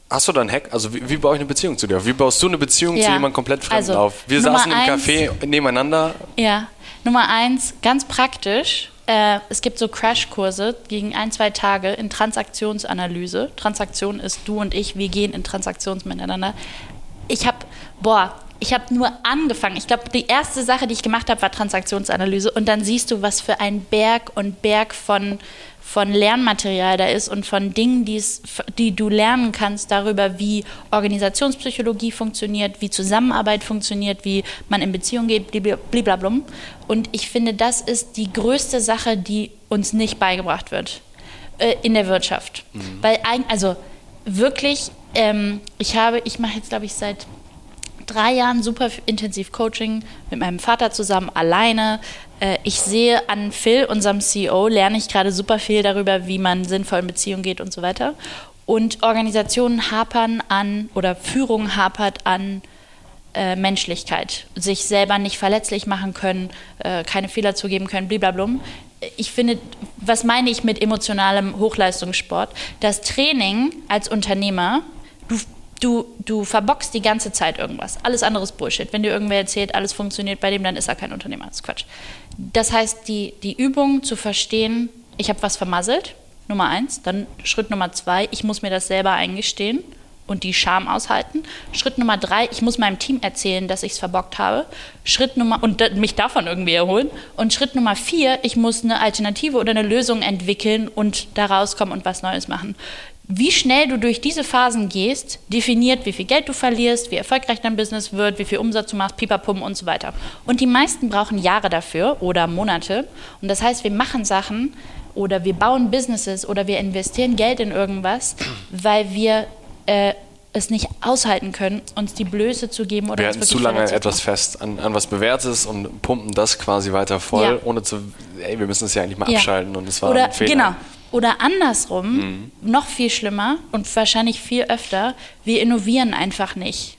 Hast du da einen Hack? Also wie, wie baue ich eine Beziehung zu dir? Wie baust du eine Beziehung zu Ja. jemandem komplett Fremden Also, auf? Wir Nummer saßen im eins- Café nebeneinander. Ja, Nummer eins, ganz praktisch. Äh, es gibt so Crashkurse gegen ein, zwei Tage in Transaktionsanalyse. Transaktion ist du und ich, wir gehen in Transaktions miteinander. Ich habe, boah, ich habe nur angefangen. Ich glaube, die erste Sache, die ich gemacht habe, war Transaktionsanalyse. Und dann siehst du, was für ein Berg und Berg von, von Lernmaterial da ist und von Dingen, die du lernen kannst darüber, wie Organisationspsychologie funktioniert, wie Zusammenarbeit funktioniert, wie man in Beziehungen geht, bliblablum. Und ich finde, das ist die größte Sache, die uns nicht beigebracht wird äh, in der Wirtschaft. Weil, eig- also wirklich, ähm, ich habe, ich mache jetzt, glaube ich, seit drei Jahren super intensiv Coaching mit meinem Vater zusammen, alleine. Äh, Ich sehe an Phil, unserem CEO, lerne ich gerade super viel darüber, wie man sinnvoll in Beziehungen geht und so weiter. Und Organisationen hapern an oder Führung hapert an äh, Menschlichkeit, sich selber nicht verletzlich machen können, äh, keine Fehler zugeben können, bliblablum. ich finde, was meine ich mit emotionalem Hochleistungssport? Das Training als Unternehmer, du, du, du verbockst die ganze Zeit irgendwas. Alles andere ist Bullshit. Wenn dir irgendwer erzählt, alles funktioniert bei dem, dann ist er kein Unternehmer. Das ist Quatsch. Das heißt, die, die Übung zu verstehen, ich habe was vermasselt, Nummer eins. Dann Schritt Nummer zwei, ich muss mir das selber eingestehen und die Scham aushalten. Schritt Nummer drei, ich muss meinem Team erzählen, dass ich es verbockt habe. Schritt Nummer und mich davon irgendwie erholen. Und Schritt Nummer vier, ich muss eine Alternative oder eine Lösung entwickeln und da rauskommen und was Neues machen. Wie schnell du durch diese Phasen gehst, definiert, wie viel Geld du verlierst, wie erfolgreich dein Business wird, wie viel Umsatz du machst, pipapum und so weiter. Und die meisten brauchen Jahre dafür oder Monate. Und das heißt, wir machen Sachen oder wir bauen Businesses oder wir investieren Geld in irgendwas, weil wir äh, es nicht aushalten können, uns die Blöße zu geben oder wir halten zu lange etwas fest an, an was Bewährtes und pumpen das quasi weiter voll, ja. ohne zu, ey, wir müssen es ja eigentlich mal ja. abschalten und es war oder, ein Fehler. Genau. Oder andersrum, mhm. noch viel schlimmer und wahrscheinlich viel öfter, wir innovieren einfach nicht.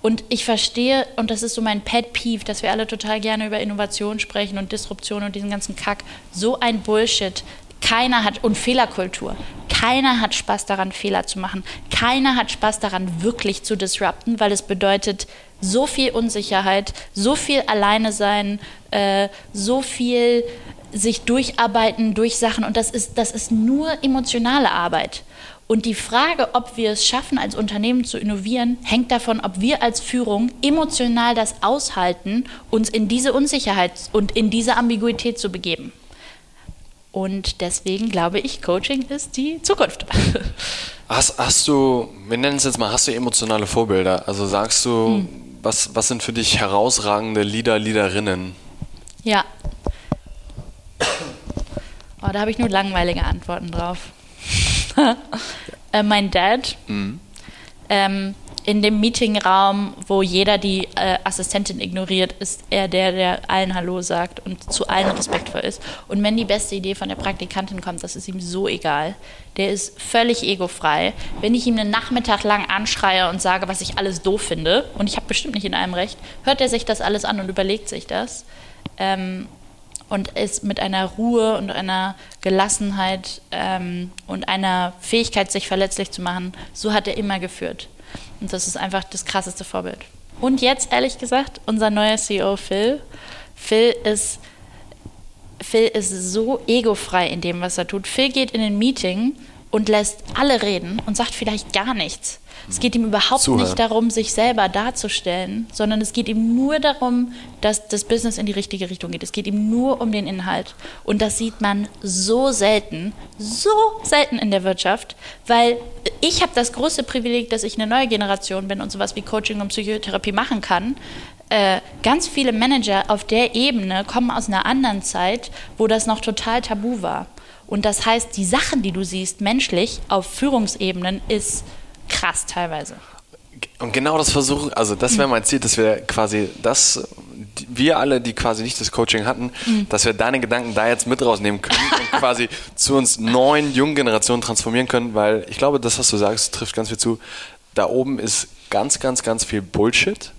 Und ich verstehe, und das ist so mein Pet Peeve, dass wir alle total gerne über Innovation sprechen und Disruption und diesen ganzen Kack. So ein Bullshit. Keiner hat, und Fehlerkultur. Keiner hat Spaß daran, Fehler zu machen. Keiner hat Spaß daran, wirklich zu disrupten, weil es bedeutet so viel Unsicherheit, so viel Alleine sein, äh, so viel sich durcharbeiten durch Sachen. Und das ist, das ist nur emotionale Arbeit. Und die Frage, ob wir es schaffen, als Unternehmen zu innovieren, hängt davon, ob wir als Führung emotional das aushalten, uns in diese Unsicherheit und in diese Ambiguität zu begeben. Und deswegen glaube ich, Coaching ist die Zukunft. Hast, hast du, wir nennen es jetzt mal, hast du emotionale Vorbilder? Also sagst du, hm. was, was sind für dich herausragende Leader, Leaderinnen? Ja. Oh, da habe ich nur langweilige Antworten drauf. äh, mein Dad. Mhm. Ähm, in dem Meetingraum, wo jeder die äh, Assistentin ignoriert, ist er der, der allen Hallo sagt und zu allen respektvoll ist. Und wenn die beste Idee von der Praktikantin kommt, das ist ihm so egal. Der ist völlig egofrei. Wenn ich ihm einen Nachmittag lang anschreie und sage, was ich alles doof finde, und ich habe bestimmt nicht in allem recht, hört er sich das alles an und überlegt sich das. Ähm, und ist mit einer Ruhe und einer Gelassenheit ähm, und einer Fähigkeit, sich verletzlich zu machen, so hat er immer geführt. Und das ist einfach das krasseste Vorbild. Und jetzt, ehrlich gesagt, unser neuer CEO Phil. Phil ist, Phil ist so egofrei in dem, was er tut. Phil geht in ein Meeting und lässt alle reden und sagt vielleicht gar nichts. Es geht ihm überhaupt Zuhören. nicht darum, sich selber darzustellen, sondern es geht ihm nur darum, dass das Business in die richtige Richtung geht. Es geht ihm nur um den Inhalt. Und das sieht man so selten, so selten in der Wirtschaft, weil ich habe das große Privileg, dass ich eine neue Generation bin und sowas wie Coaching und Psychotherapie machen kann. Äh, ganz viele Manager auf der Ebene kommen aus einer anderen Zeit, wo das noch total tabu war. Und das heißt, die Sachen, die du siehst, menschlich auf Führungsebenen, ist krass teilweise. Und genau das versuchen, also das wäre mein Ziel, dass wir quasi das, wir alle, die quasi nicht das Coaching hatten, mhm. dass wir deine Gedanken da jetzt mit rausnehmen können und quasi zu uns neuen, jungen Generationen transformieren können, weil ich glaube, das, was du sagst, trifft ganz viel zu. Da oben ist ganz, ganz, ganz viel Bullshit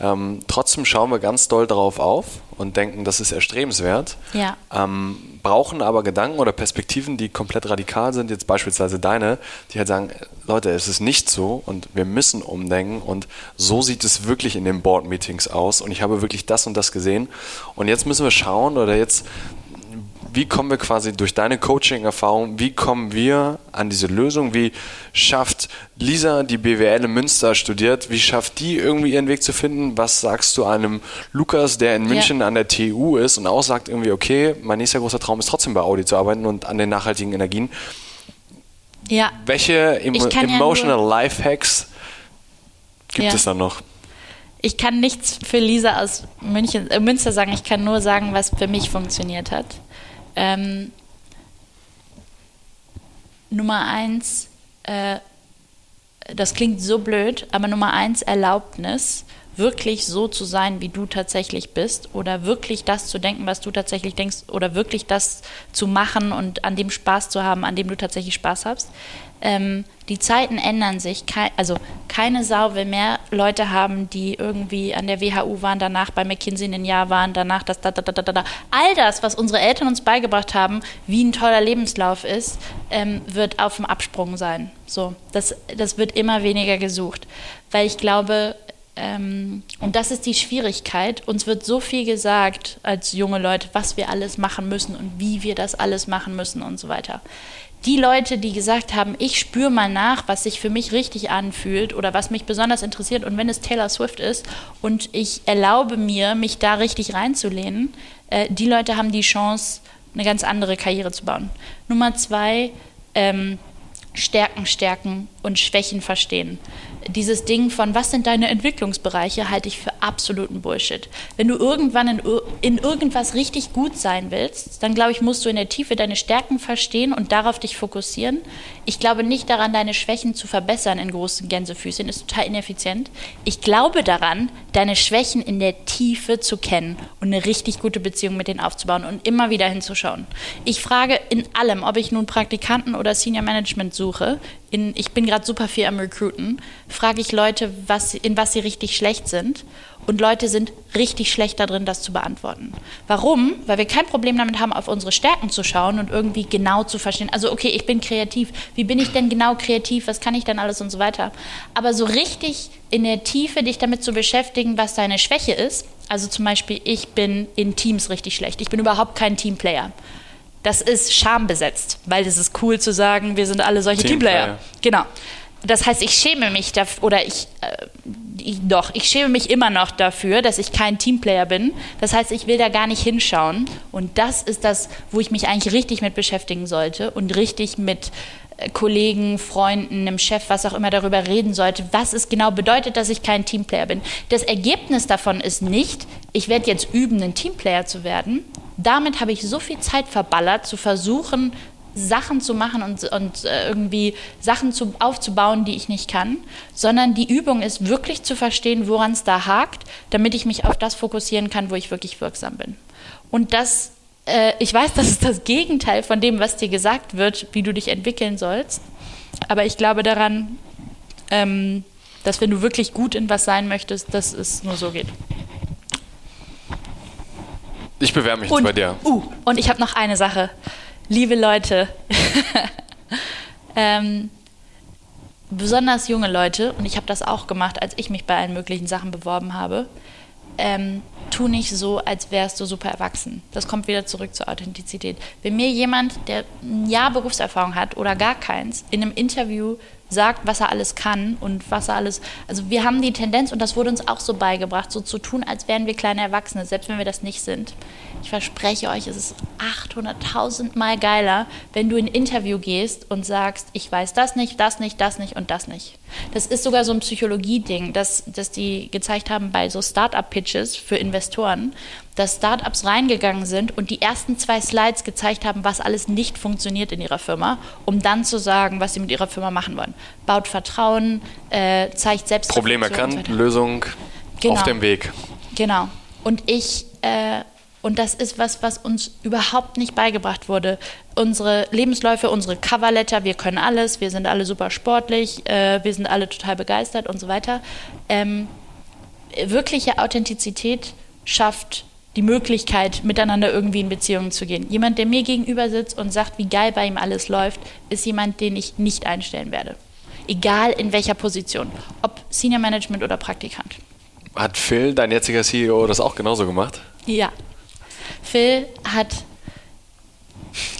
ähm, trotzdem schauen wir ganz doll darauf auf und denken, das ist erstrebenswert. Ja. Ähm, brauchen aber Gedanken oder Perspektiven, die komplett radikal sind, jetzt beispielsweise deine, die halt sagen, Leute, es ist nicht so und wir müssen umdenken und so sieht es wirklich in den Board-Meetings aus und ich habe wirklich das und das gesehen und jetzt müssen wir schauen oder jetzt wie kommen wir quasi durch deine Coaching-Erfahrung, wie kommen wir an diese Lösung? Wie schafft Lisa, die BWL in Münster studiert, wie schafft die irgendwie ihren Weg zu finden? Was sagst du einem Lukas, der in München ja. an der TU ist und auch sagt irgendwie, okay, mein nächster großer Traum ist trotzdem bei Audi zu arbeiten und an den nachhaltigen Energien? Ja. Welche emo emotional ja Life Hacks gibt ja. es dann noch? Ich kann nichts für Lisa aus München, äh, Münster sagen. Ich kann nur sagen, was für mich funktioniert hat. Ähm, Nummer eins, äh, das klingt so blöd, aber Nummer eins, Erlaubnis wirklich so zu sein, wie du tatsächlich bist oder wirklich das zu denken, was du tatsächlich denkst oder wirklich das zu machen und an dem Spaß zu haben, an dem du tatsächlich Spaß hast. Ähm, die Zeiten ändern sich. Also keine Sau will mehr Leute haben, die irgendwie an der WHU waren, danach bei McKinsey ein Jahr waren, danach das, da, da, da, da, da. All das, was unsere Eltern uns beigebracht haben, wie ein toller Lebenslauf ist, ähm, wird auf dem Absprung sein. So, das, das wird immer weniger gesucht. Weil ich glaube, ähm, und das ist die Schwierigkeit. Uns wird so viel gesagt als junge Leute, was wir alles machen müssen und wie wir das alles machen müssen und so weiter. Die Leute, die gesagt haben, ich spüre mal nach, was sich für mich richtig anfühlt oder was mich besonders interessiert und wenn es Taylor Swift ist und ich erlaube mir, mich da richtig reinzulehnen, äh, die Leute haben die Chance, eine ganz andere Karriere zu bauen. Nummer zwei, ähm, Stärken stärken und Schwächen verstehen dieses Ding von, was sind deine Entwicklungsbereiche, halte ich für absoluten Bullshit. Wenn du irgendwann in, in irgendwas richtig gut sein willst, dann glaube ich, musst du in der Tiefe deine Stärken verstehen und darauf dich fokussieren. Ich glaube nicht daran, deine Schwächen zu verbessern in großen Gänsefüßchen, ist total ineffizient. Ich glaube daran, deine Schwächen in der Tiefe zu kennen und eine richtig gute Beziehung mit denen aufzubauen und immer wieder hinzuschauen. Ich frage in allem, ob ich nun Praktikanten oder Senior Management suche, in, ich bin gerade super viel am Recruiten, frage ich Leute, was, in was sie richtig schlecht sind. Und Leute sind richtig schlecht darin, das zu beantworten. Warum? Weil wir kein Problem damit haben, auf unsere Stärken zu schauen und irgendwie genau zu verstehen. Also, okay, ich bin kreativ. Wie bin ich denn genau kreativ? Was kann ich denn alles und so weiter? Aber so richtig in der Tiefe dich damit zu beschäftigen, was deine Schwäche ist. Also zum Beispiel, ich bin in Teams richtig schlecht. Ich bin überhaupt kein Teamplayer das ist schambesetzt, weil es ist cool zu sagen, wir sind alle solche Teamplayer. Teamplayer. Genau. Das heißt, ich schäme mich dafür, oder ich, äh, ich, doch, ich schäme mich immer noch dafür, dass ich kein Teamplayer bin. Das heißt, ich will da gar nicht hinschauen. Und das ist das, wo ich mich eigentlich richtig mit beschäftigen sollte und richtig mit äh, Kollegen, Freunden, einem Chef, was auch immer darüber reden sollte, was es genau bedeutet, dass ich kein Teamplayer bin. Das Ergebnis davon ist nicht, ich werde jetzt üben, ein Teamplayer zu werden, damit habe ich so viel Zeit verballert, zu versuchen, Sachen zu machen und, und äh, irgendwie Sachen zu, aufzubauen, die ich nicht kann, sondern die Übung ist wirklich zu verstehen, woran es da hakt, damit ich mich auf das fokussieren kann, wo ich wirklich wirksam bin. Und das, äh, ich weiß, das ist das Gegenteil von dem, was dir gesagt wird, wie du dich entwickeln sollst, aber ich glaube daran, ähm, dass wenn du wirklich gut in was sein möchtest, dass es nur so geht. Ich bewerbe mich und, bei dir. Uh, und ich habe noch eine Sache. Liebe Leute, ähm, besonders junge Leute, und ich habe das auch gemacht, als ich mich bei allen möglichen Sachen beworben habe, ähm, tu nicht so, als wärst du super erwachsen. Das kommt wieder zurück zur Authentizität. Wenn mir jemand, der ein Jahr Berufserfahrung hat oder gar keins, in einem Interview sagt, was er alles kann und was er alles. Also wir haben die Tendenz, und das wurde uns auch so beigebracht, so zu tun, als wären wir kleine Erwachsene, selbst wenn wir das nicht sind. Ich verspreche euch, es ist 800.000 Mal geiler, wenn du in ein Interview gehst und sagst, ich weiß das nicht, das nicht, das nicht und das nicht. Das ist sogar so ein Psychologie-Ding, das, das die gezeigt haben bei so Startup-Pitches für Investoren, dass Startups reingegangen sind und die ersten zwei Slides gezeigt haben, was alles nicht funktioniert in ihrer Firma, um dann zu sagen, was sie mit ihrer Firma machen wollen. Baut Vertrauen, äh, zeigt selbst. Problem erkannt, Lösung genau. auf dem Weg. Genau. Und ich äh, und das ist was, was uns überhaupt nicht beigebracht wurde. Unsere Lebensläufe, unsere Coverletter, wir können alles, wir sind alle super sportlich, äh, wir sind alle total begeistert und so weiter. Ähm, wirkliche Authentizität schafft die Möglichkeit, miteinander irgendwie in Beziehungen zu gehen. Jemand, der mir gegenüber sitzt und sagt, wie geil bei ihm alles läuft, ist jemand, den ich nicht einstellen werde. Egal in welcher Position, ob Senior Management oder Praktikant. Hat Phil, dein jetziger CEO, das auch genauso gemacht? Ja, Phil hat,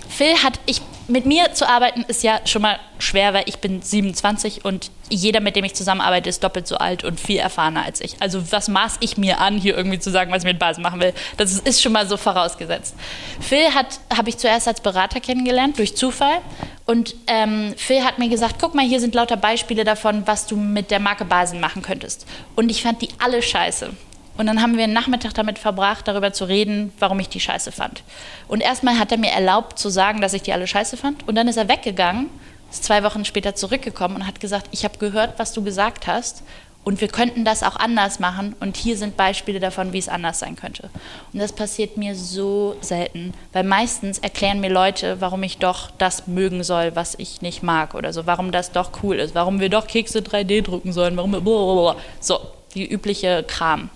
Phil hat, ich, mit mir zu arbeiten ist ja schon mal schwer, weil ich bin 27 und jeder, mit dem ich zusammenarbeite, ist doppelt so alt und viel erfahrener als ich. Also was maß ich mir an, hier irgendwie zu sagen, was ich mit Basen machen will? Das ist schon mal so vorausgesetzt. Phil hat, habe ich zuerst als Berater kennengelernt, durch Zufall. Und ähm, Phil hat mir gesagt, guck mal, hier sind lauter Beispiele davon, was du mit der Marke Basen machen könntest. Und ich fand die alle scheiße. Und dann haben wir einen Nachmittag damit verbracht, darüber zu reden, warum ich die scheiße fand. Und erstmal hat er mir erlaubt zu sagen, dass ich die alle scheiße fand. Und dann ist er weggegangen, ist zwei Wochen später zurückgekommen und hat gesagt, ich habe gehört, was du gesagt hast. Und wir könnten das auch anders machen. Und hier sind Beispiele davon, wie es anders sein könnte. Und das passiert mir so selten. Weil meistens erklären mir Leute, warum ich doch das mögen soll, was ich nicht mag. Oder so, warum das doch cool ist. Warum wir doch Kekse 3D drucken sollen. Warum wir. So, die übliche Kram.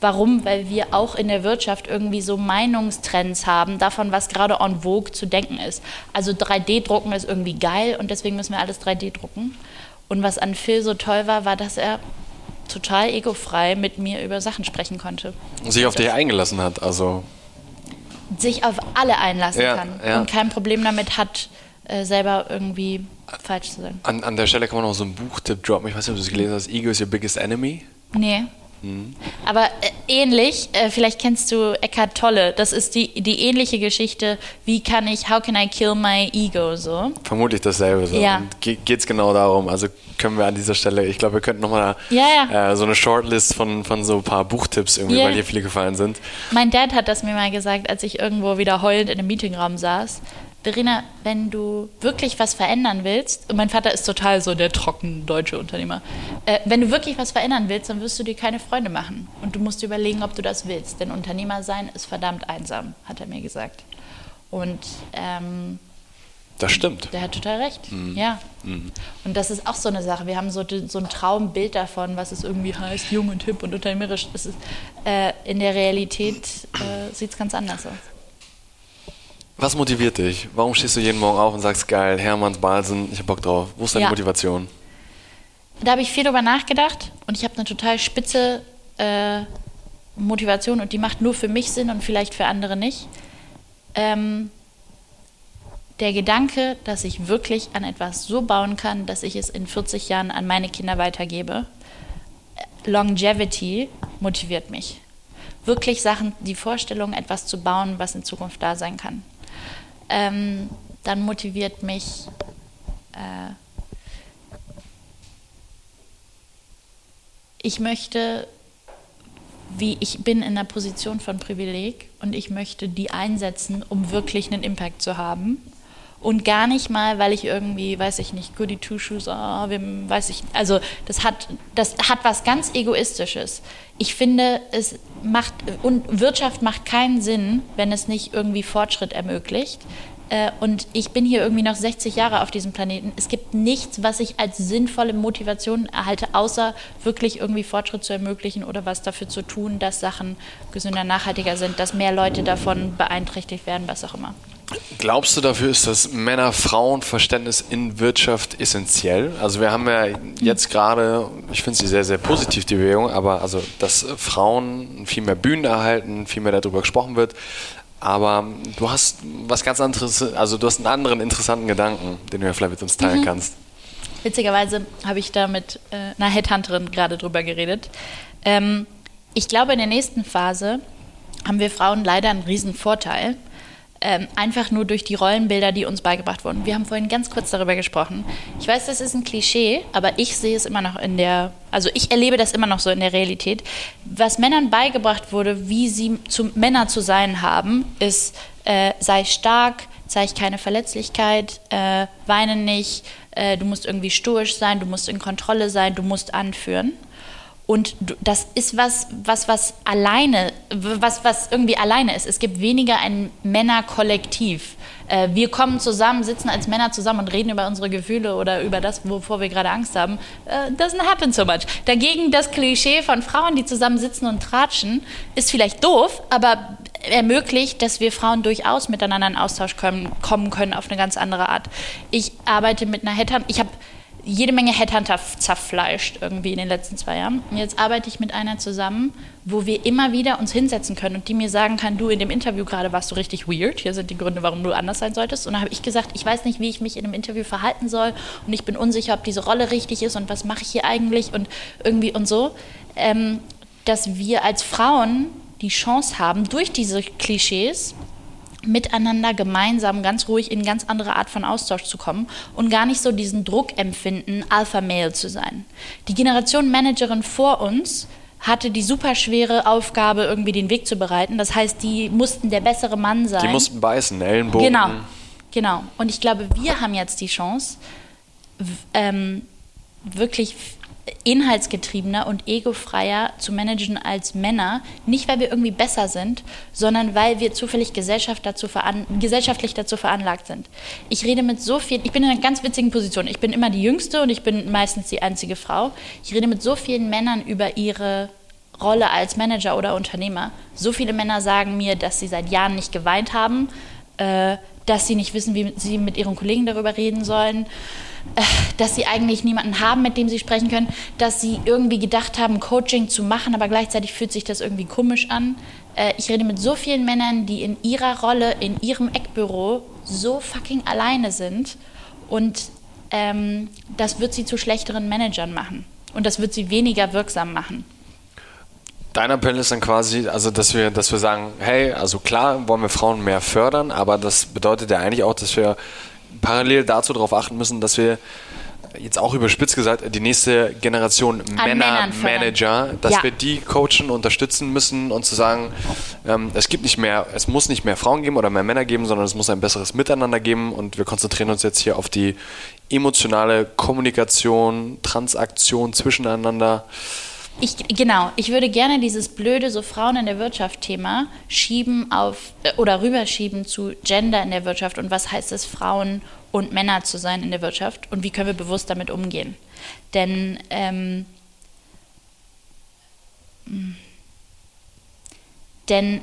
Warum? Weil wir auch in der Wirtschaft irgendwie so Meinungstrends haben, davon, was gerade en vogue zu denken ist. Also 3D-Drucken ist irgendwie geil und deswegen müssen wir alles 3D drucken. Und was an Phil so toll war, war, dass er total egofrei mit mir über Sachen sprechen konnte. Und sich auf dich eingelassen hat, also. Sich auf alle einlassen Ja, kann ja. und kein Problem damit hat, äh, selber irgendwie falsch zu sein. An, an der Stelle kann man noch so einen Buchtipp droppen. Ich weiß nicht, ob du es gelesen hast. Ego is your biggest enemy. Nee. Mhm. Aber äh, ähnlich, äh, vielleicht kennst du Eckhart Tolle, das ist die, die ähnliche Geschichte, wie kann ich, how can I kill my ego, so. Vermutlich dasselbe. So. Ja. Und ge- Geht's genau darum. Also können wir an dieser Stelle, ich glaube, wir könnten nochmal Ja, ja. äh, so eine Shortlist von, von so ein paar Buchtipps irgendwie, Ja. weil dir viele gefallen sind. Mein Dad hat das mir mal gesagt, als ich irgendwo wieder heulend in einem Meetingraum saß. Verena, wenn du wirklich was verändern willst, und mein Vater ist total so der trocken deutsche Unternehmer, äh, wenn du wirklich was verändern willst, dann wirst du dir keine Freunde machen. Und du musst überlegen, ob du das willst. Denn Unternehmer sein ist verdammt einsam, hat er mir gesagt. Und ähm, Das stimmt. der hat total recht. Mhm. Ja. Und das ist auch so eine Sache. Wir haben so, so ein Traumbild davon, was es irgendwie heißt, jung und hip und unternehmerisch. Ist, äh, in der Realität äh, sieht es ganz anders aus. Was motiviert dich? Warum stehst du jeden Morgen auf und sagst, geil, Hermanns Balsen, ich hab Bock drauf? Wo ist deine Ja. Motivation? Da habe ich viel drüber nachgedacht und ich habe eine total spitze äh, Motivation und die macht nur für mich Sinn und vielleicht für andere nicht. Ähm, der Gedanke, dass ich wirklich an etwas so bauen kann, dass ich es in 40 Jahren an meine Kinder weitergebe, äh, Longevity motiviert mich. Wirklich Sachen, die Vorstellung, etwas zu bauen, was in Zukunft da sein kann. Ähm, dann motiviert mich äh, ich möchte, wie ich bin in einer Position von Privileg und ich möchte die einsetzen, um wirklich einen Impact zu haben. Und gar nicht mal, weil ich irgendwie, weiß ich nicht, Goody Two Shoes, wem, weiß ich, also das hat, das hat was ganz Egoistisches. Ich finde, es macht, und Wirtschaft macht keinen Sinn, wenn es nicht irgendwie Fortschritt ermöglicht. Äh, Und ich bin hier irgendwie noch 60 Jahre auf diesem Planeten. Es gibt nichts, was ich als sinnvolle Motivation erhalte, außer wirklich irgendwie Fortschritt zu ermöglichen oder was dafür zu tun, dass Sachen gesünder, nachhaltiger sind, dass mehr Leute davon beeinträchtigt werden, was auch immer. Glaubst du, dafür ist das Männer-Frauen-Verständnis in Wirtschaft essentiell? Also wir haben ja jetzt gerade, ich finde sie sehr, sehr positiv, die Bewegung, aber also, dass Frauen viel mehr Bühnen erhalten, viel mehr darüber gesprochen wird. Aber du hast was ganz anderes, also du hast einen anderen interessanten Gedanken, den du ja vielleicht mit uns teilen kannst. Witzigerweise habe ich da mit äh, einer Headhunterin gerade drüber geredet. Ähm, ich glaube, in der nächsten Phase haben wir Frauen leider einen riesen Vorteil. Ähm, einfach nur durch die Rollenbilder, die uns beigebracht wurden. Wir haben vorhin ganz kurz darüber gesprochen. Ich weiß, das ist ein Klischee, aber ich sehe es immer noch in der, also ich erlebe das immer noch so in der Realität. Was Männern beigebracht wurde, wie sie zu, Männer zu sein haben, ist, äh, sei stark, zeig keine Verletzlichkeit, äh, weine nicht, äh, du musst irgendwie stoisch sein, du musst in Kontrolle sein, du musst anführen. Und das ist was, was, was alleine, was, was irgendwie alleine ist. Es gibt weniger ein Männerkollektiv. Äh, wir kommen zusammen, sitzen als Männer zusammen und reden über unsere Gefühle oder über das, wovor wir gerade Angst haben. Äh, doesn't happen so much. Dagegen das Klischee von Frauen, die zusammen sitzen und tratschen, ist vielleicht doof, aber ermöglicht, dass wir Frauen durchaus miteinander in Austausch kommen, kommen können auf eine ganz andere Art. Ich arbeite mit einer Headhunter, ich habe jede Menge Headhunter zerfleischt irgendwie in den letzten zwei Jahren. Und jetzt arbeite ich mit einer zusammen, wo wir immer wieder uns hinsetzen können und die mir sagen kann, du in dem Interview gerade warst du richtig weird. Hier sind die Gründe, warum du anders sein solltest. Und dann habe ich gesagt, ich weiß nicht, wie ich mich in einem Interview verhalten soll und ich bin unsicher, ob diese Rolle richtig ist und was mache ich hier eigentlich und irgendwie und so. Ähm, dass wir als Frauen die Chance haben, durch diese Klischees miteinander gemeinsam ganz ruhig in ganz andere Art von Austausch zu kommen und gar nicht so diesen Druck empfinden, Alpha-Male zu sein. Die Generation Managerin vor uns hatte die super schwere Aufgabe, irgendwie den Weg zu bereiten. Das heißt, die mussten der bessere Mann sein. Die mussten beißen, Ellenbogen. Genau, genau. Und ich glaube, wir haben jetzt die Chance, ähm, wirklich inhaltsgetriebener und egofreier zu managen als Männer. Nicht, weil wir irgendwie besser sind, sondern weil wir zufällig Gesellschaft dazu gesellschaftlich dazu veranlagt sind. Ich rede mit so vielen, ich bin in einer ganz witzigen Position. Ich bin immer die Jüngste und ich bin meistens die einzige Frau. Ich rede mit so vielen Männern über ihre Rolle als Manager oder Unternehmer. So viele Männer sagen mir, dass sie seit Jahren nicht geweint haben, äh, dass sie nicht wissen, wie sie mit ihren Kollegen darüber reden sollen dass sie eigentlich niemanden haben, mit dem sie sprechen können, dass sie irgendwie gedacht haben, Coaching zu machen, aber gleichzeitig fühlt sich das irgendwie komisch an. Äh, ich rede mit so vielen Männern, die in ihrer Rolle, in ihrem Eckbüro so fucking alleine sind und ähm, das wird sie zu schlechteren Managern machen und das wird sie weniger wirksam machen. Dein Appell ist dann quasi, also dass wir, dass wir sagen, hey, also klar wollen wir Frauen mehr fördern, aber das bedeutet ja eigentlich auch, dass wir parallel dazu darauf achten müssen, dass wir jetzt auch überspitzt gesagt, die nächste Generation Männer-Manager, dass ja. wir die coachen, unterstützen müssen und zu sagen, ähm, es gibt nicht mehr, es muss nicht mehr Frauen geben oder mehr Männer geben, sondern es muss ein besseres Miteinander geben und wir konzentrieren uns jetzt hier auf die emotionale Kommunikation, Transaktion zwischeneinander. Ich, genau, ich würde gerne dieses blöde so Frauen in der Wirtschaft Thema schieben auf äh, oder rüberschieben zu Gender in der Wirtschaft und was heißt es, Frauen und Männer zu sein in der Wirtschaft und wie können wir bewusst damit umgehen. Denn ähm, denn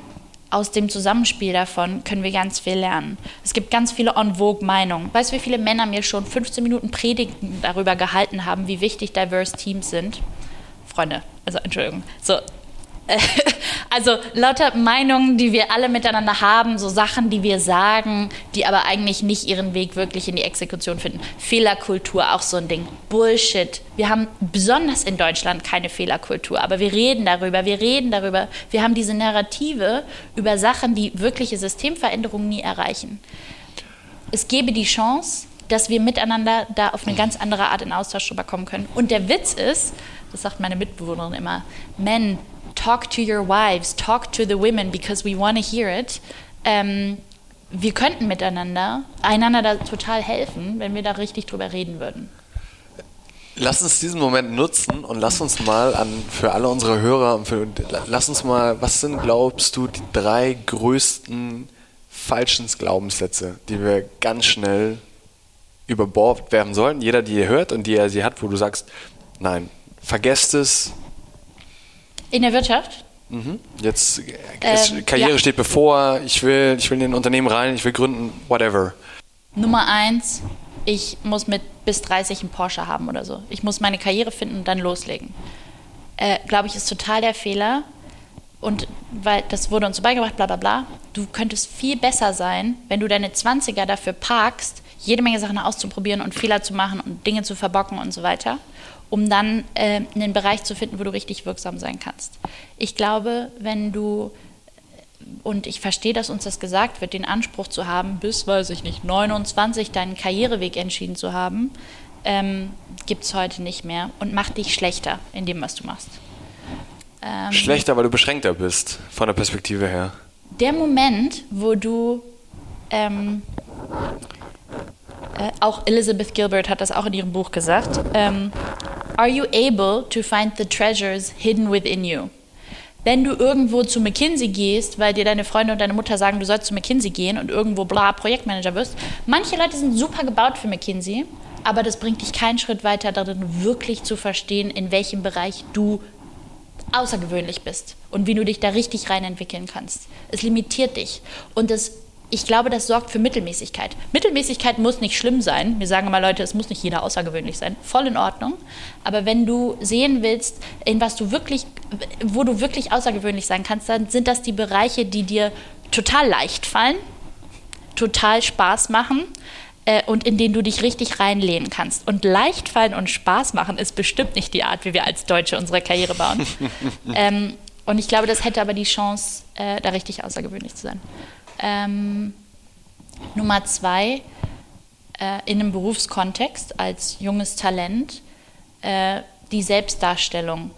aus dem Zusammenspiel davon können wir ganz viel lernen. Es gibt ganz viele on vogue Meinungen. Weißt du, wie viele Männer mir schon 15 Minuten Predigten darüber gehalten haben, wie wichtig diverse Teams sind? Freunde, also Entschuldigung, so. Also lauter Meinungen, die wir alle miteinander haben, so Sachen, die wir sagen, die aber eigentlich nicht ihren Weg wirklich in die Exekution finden. Fehlerkultur, auch so ein Ding. Bullshit. Wir haben besonders in Deutschland keine Fehlerkultur, aber wir reden darüber, wir reden darüber. Wir haben diese Narrative über Sachen, die wirkliche Systemveränderungen nie erreichen. Es gäbe die Chance, dass wir miteinander da auf eine ganz andere Art in Austausch drüber kommen können. Und der Witz ist, das sagt meine Mitbewohnerin immer, Men, talk to your wives, talk to the women because we want to hear it. Ähm, wir könnten miteinander einander da total helfen, wenn wir da richtig drüber reden würden. Lass uns diesen Moment nutzen und lass uns mal an für alle unsere Hörer, für, lass uns mal, was sind, glaubst du, die drei größten falschen Glaubenssätze, die wir ganz schnell über Bord werfen sollen? Jeder, die ihr hört und die er sie hat, wo du sagst, nein, vergesst es. In der Wirtschaft? Mhm. Jetzt ähm, Karriere ja. steht bevor, ich will, ich will in ein Unternehmen rein, ich will gründen, whatever. Nummer eins, ich muss mit bis 30 einen Porsche haben oder so. Ich muss meine Karriere finden und dann loslegen. Äh, Glaube ich, ist total der Fehler. Und weil das wurde uns so beigebracht, bla bla bla. Du könntest viel besser sein, wenn du deine 20er dafür parkst, jede Menge Sachen auszuprobieren und Fehler zu machen und Dinge zu verbocken und so weiter um dann äh, einen Bereich zu finden, wo du richtig wirksam sein kannst. Ich glaube, wenn du, und ich verstehe, dass uns das gesagt wird, den Anspruch zu haben, bis, weiß ich nicht, 29 deinen Karriereweg entschieden zu haben, ähm, gibt es heute nicht mehr und macht dich schlechter in dem, was du machst. Ähm, schlechter, weil du beschränkter bist, von der Perspektive her. Der Moment, wo du ähm, äh, auch Elizabeth Gilbert hat das auch in ihrem Buch gesagt. Ähm, Are you able to find the treasures hidden within you? Wenn du irgendwo zu McKinsey gehst, weil dir deine Freunde und deine Mutter sagen, du sollst zu McKinsey gehen und irgendwo bla Projektmanager wirst, manche Leute sind super gebaut für McKinsey, aber das bringt dich keinen Schritt weiter darin, wirklich zu verstehen, in welchem Bereich du außergewöhnlich bist und wie du dich da richtig rein entwickeln kannst. Es limitiert dich und es ich glaube, das sorgt für Mittelmäßigkeit. Mittelmäßigkeit muss nicht schlimm sein. Wir sagen immer Leute, es muss nicht jeder außergewöhnlich sein. Voll in Ordnung. Aber wenn du sehen willst, in was du wirklich, wo du wirklich außergewöhnlich sein kannst, dann sind das die Bereiche, die dir total leicht fallen, total Spaß machen äh, und in denen du dich richtig reinlehnen kannst. Und leicht fallen und Spaß machen ist bestimmt nicht die Art, wie wir als Deutsche unsere Karriere bauen. ähm, und ich glaube, das hätte aber die Chance, äh, da richtig außergewöhnlich zu sein. Ähm, Nummer zwei, äh, in einem Berufskontext als junges Talent, äh, die Selbstdarstellung.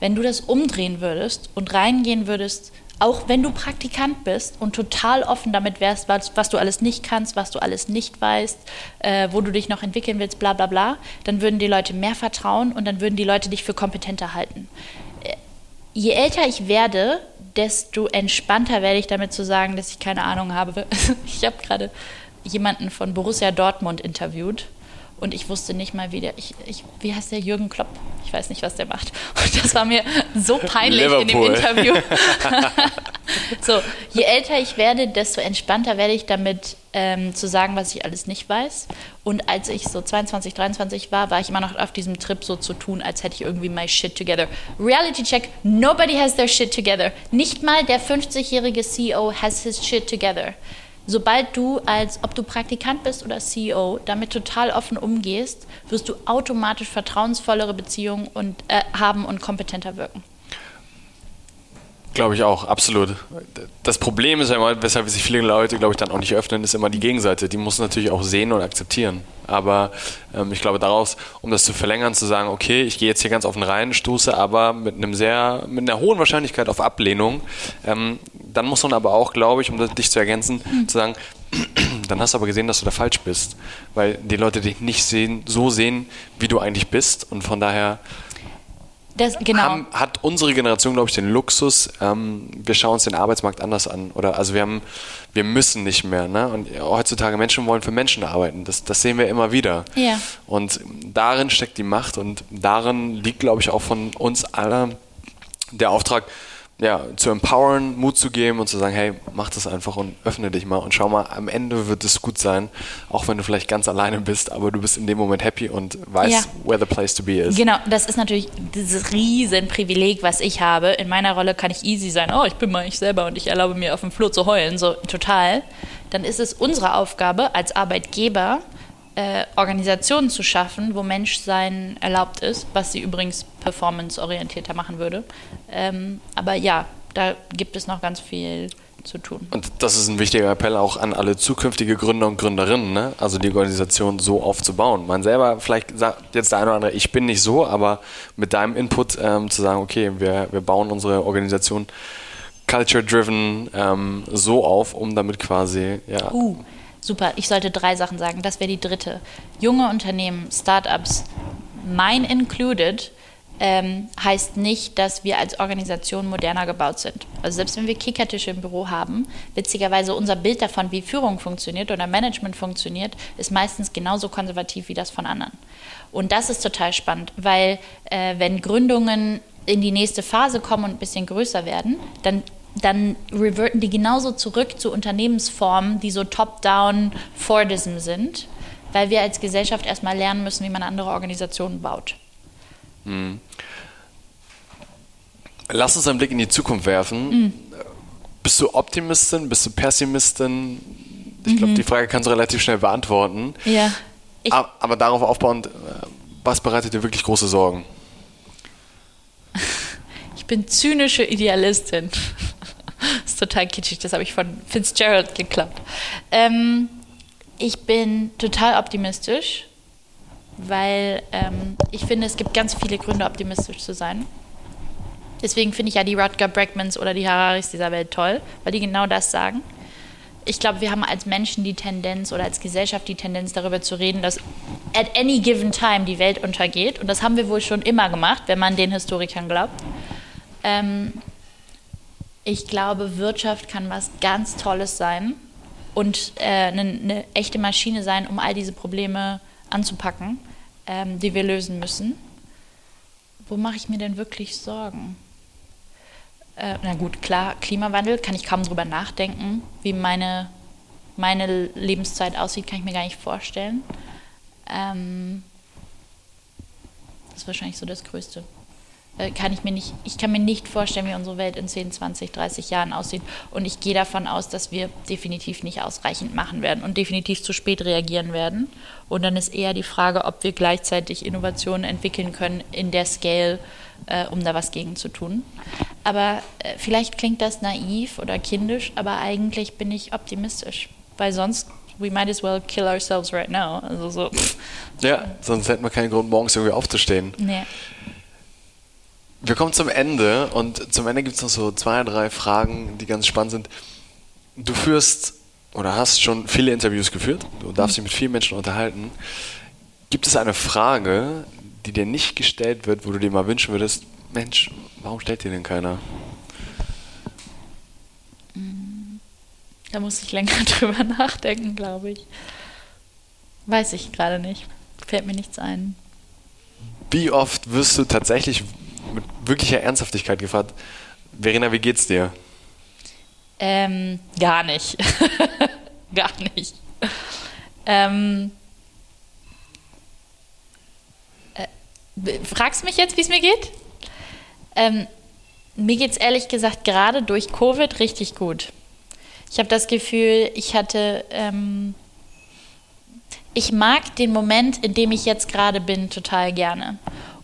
Wenn du das umdrehen würdest und reingehen würdest auch wenn du Praktikant bist und total offen damit wärst, was, was du alles nicht kannst, was du alles nicht weißt, äh, wo du dich noch entwickeln willst, bla bla bla, dann würden die Leute mehr vertrauen und dann würden die Leute dich für kompetenter halten. Äh, je älter ich werde, desto entspannter werde ich damit zu sagen, dass ich keine Ahnung habe. Ich habe gerade jemanden von Borussia Dortmund interviewt und ich wusste nicht mal, wie der, ich, ich, wie heißt der Jürgen Klopp? Ich weiß nicht, was der macht. Und das war mir so peinlich Liverpool. in dem Interview. so, je älter ich werde, desto entspannter werde ich damit ähm, zu sagen, was ich alles nicht weiß. Und als ich so 22, 23 war, war ich immer noch auf diesem Trip so zu tun, als hätte ich irgendwie my shit together. Reality check, nobody has their shit together. Nicht mal der 50-jährige CEO has his shit together sobald du als, ob du Praktikant bist oder CEO, damit total offen umgehst, wirst du automatisch vertrauensvollere Beziehungen und, äh, haben und kompetenter wirken. Glaube ich auch, absolut. Das Problem ist ja immer, weshalb sich viele Leute, glaube ich, dann auch nicht öffnen, ist immer die Gegenseite. Die muss natürlich auch sehen und akzeptieren. Aber ähm, ich glaube, daraus, um das zu verlängern, zu sagen, okay, ich gehe jetzt hier ganz offen rein, stoße aber mit einem sehr, mit einer hohen Wahrscheinlichkeit auf Ablehnung, ähm, dann muss man aber auch, glaube ich, um das, dich zu ergänzen, mhm. zu sagen, dann hast du aber gesehen, dass du da falsch bist. Weil die Leute dich nicht sehen, so sehen, wie du eigentlich bist. Und von daher das, genau. haben, hat unsere Generation, glaube ich, den Luxus, ähm, wir schauen uns den Arbeitsmarkt anders an. Oder also wir haben, wir müssen nicht mehr. Ne? Und heutzutage Menschen wollen für Menschen arbeiten. Das, das sehen wir immer wieder. Ja. Und darin steckt die Macht und darin liegt, glaube ich, auch von uns allen der Auftrag, ja, zu empowern, Mut zu geben und zu sagen, hey, mach das einfach und öffne dich mal und schau mal, am Ende wird es gut sein, auch wenn du vielleicht ganz alleine bist, aber du bist in dem Moment happy und weißt, ja. where the place to be is. Genau, das ist natürlich dieses riesen Privileg, was ich habe. In meiner Rolle kann ich easy sein, oh, ich bin mal ich selber und ich erlaube mir auf dem Flur zu heulen, so total. Dann ist es unsere Aufgabe als Arbeitgeber, äh, Organisationen zu schaffen, wo Menschsein erlaubt ist, was sie übrigens performanceorientierter machen würde. Ähm, aber ja, da gibt es noch ganz viel zu tun. Und das ist ein wichtiger Appell auch an alle zukünftige Gründer und Gründerinnen, ne? also die Organisation so aufzubauen. Man selber, vielleicht sagt jetzt der eine oder andere, ich bin nicht so, aber mit deinem Input ähm, zu sagen, okay, wir, wir bauen unsere Organisation culture-driven ähm, so auf, um damit quasi, ja. Uh Super, ich sollte drei Sachen sagen. Das wäre die dritte. Junge Unternehmen, Startups, mine included, ähm, heißt nicht, dass wir als Organisation moderner gebaut sind. Also selbst wenn wir Kickertische im Büro haben, witzigerweise unser Bild davon, wie Führung funktioniert oder Management funktioniert, ist meistens genauso konservativ wie das von anderen. Und das ist total spannend, weil äh, wenn Gründungen in die nächste Phase kommen und ein bisschen größer werden, dann dann reverten die genauso zurück zu Unternehmensformen, die so top-down Fordism sind, weil wir als Gesellschaft erstmal lernen müssen, wie man andere Organisationen baut. Hm. Lass uns einen Blick in die Zukunft werfen. Mhm. Bist du Optimistin? Bist du Pessimistin? Ich glaube, mhm. die Frage kannst du relativ schnell beantworten. Ja. Aber, aber darauf aufbauend, äh, was bereitet dir wirklich große Sorgen? Ich bin zynische Idealistin. Ist total kitschig, das habe ich von Fitzgerald geklappt. Ähm, ich bin total optimistisch, weil ähm, ich finde, es gibt ganz viele Gründe, optimistisch zu sein. Deswegen finde ich ja die Rutger Bregmans oder die Hararis dieser Welt toll, weil die genau das sagen. Ich glaube, wir haben als Menschen die Tendenz oder als Gesellschaft die Tendenz, darüber zu reden, dass at any given time die Welt untergeht. Und das haben wir wohl schon immer gemacht, wenn man den Historikern glaubt. Ähm, ich glaube, Wirtschaft kann was ganz Tolles sein und äh, eine, echte Maschine sein, um all diese Probleme anzupacken, ähm, die wir lösen müssen. Wo mache ich mir denn wirklich Sorgen? Äh, na gut, klar, Klimawandel kann ich kaum drüber nachdenken. Wie meine, meine Lebenszeit aussieht, kann ich mir gar nicht vorstellen. Ähm, das ist wahrscheinlich so das Größte. Äh, kann ich mir nicht, ich kann mir nicht vorstellen, wie unsere Welt in 10, 20, 30 Jahren aussieht. Und ich gehe davon aus, dass wir definitiv nicht ausreichend machen werden und definitiv zu spät reagieren werden. Und dann ist eher die Frage, ob wir gleichzeitig Innovationen entwickeln können in der Scale, äh, um da was gegen zu tun. Aber äh, vielleicht klingt das naiv oder kindisch, aber eigentlich bin ich optimistisch, weil sonst we might as well kill ourselves right now. Also so. Ja, sonst hätten wir keinen Grund, morgens irgendwie aufzustehen. Nee. Wir kommen zum Ende und zum Ende gibt es noch so zwei, drei Fragen, die ganz spannend sind. Du führst oder hast schon viele Interviews geführt, du darfst dich mit vielen Menschen unterhalten. Gibt es eine Frage, die dir nicht gestellt wird, wo du dir mal wünschen würdest, Mensch, warum stellt dir denn keiner? Da muss ich länger drüber nachdenken, glaube ich. Weiß ich gerade nicht. Fällt mir nichts ein. Wie oft wirst du tatsächlich wirklicher Ernsthaftigkeit gefragt, Verena, wie geht's dir? Ähm, gar nicht. gar nicht. Ähm, äh, fragst mich jetzt, wie es mir geht? Ähm, mir geht es ehrlich gesagt gerade durch Covid richtig gut. Ich habe das Gefühl, ich hatte, ähm, ich mag den Moment, in dem ich jetzt gerade bin, total gerne.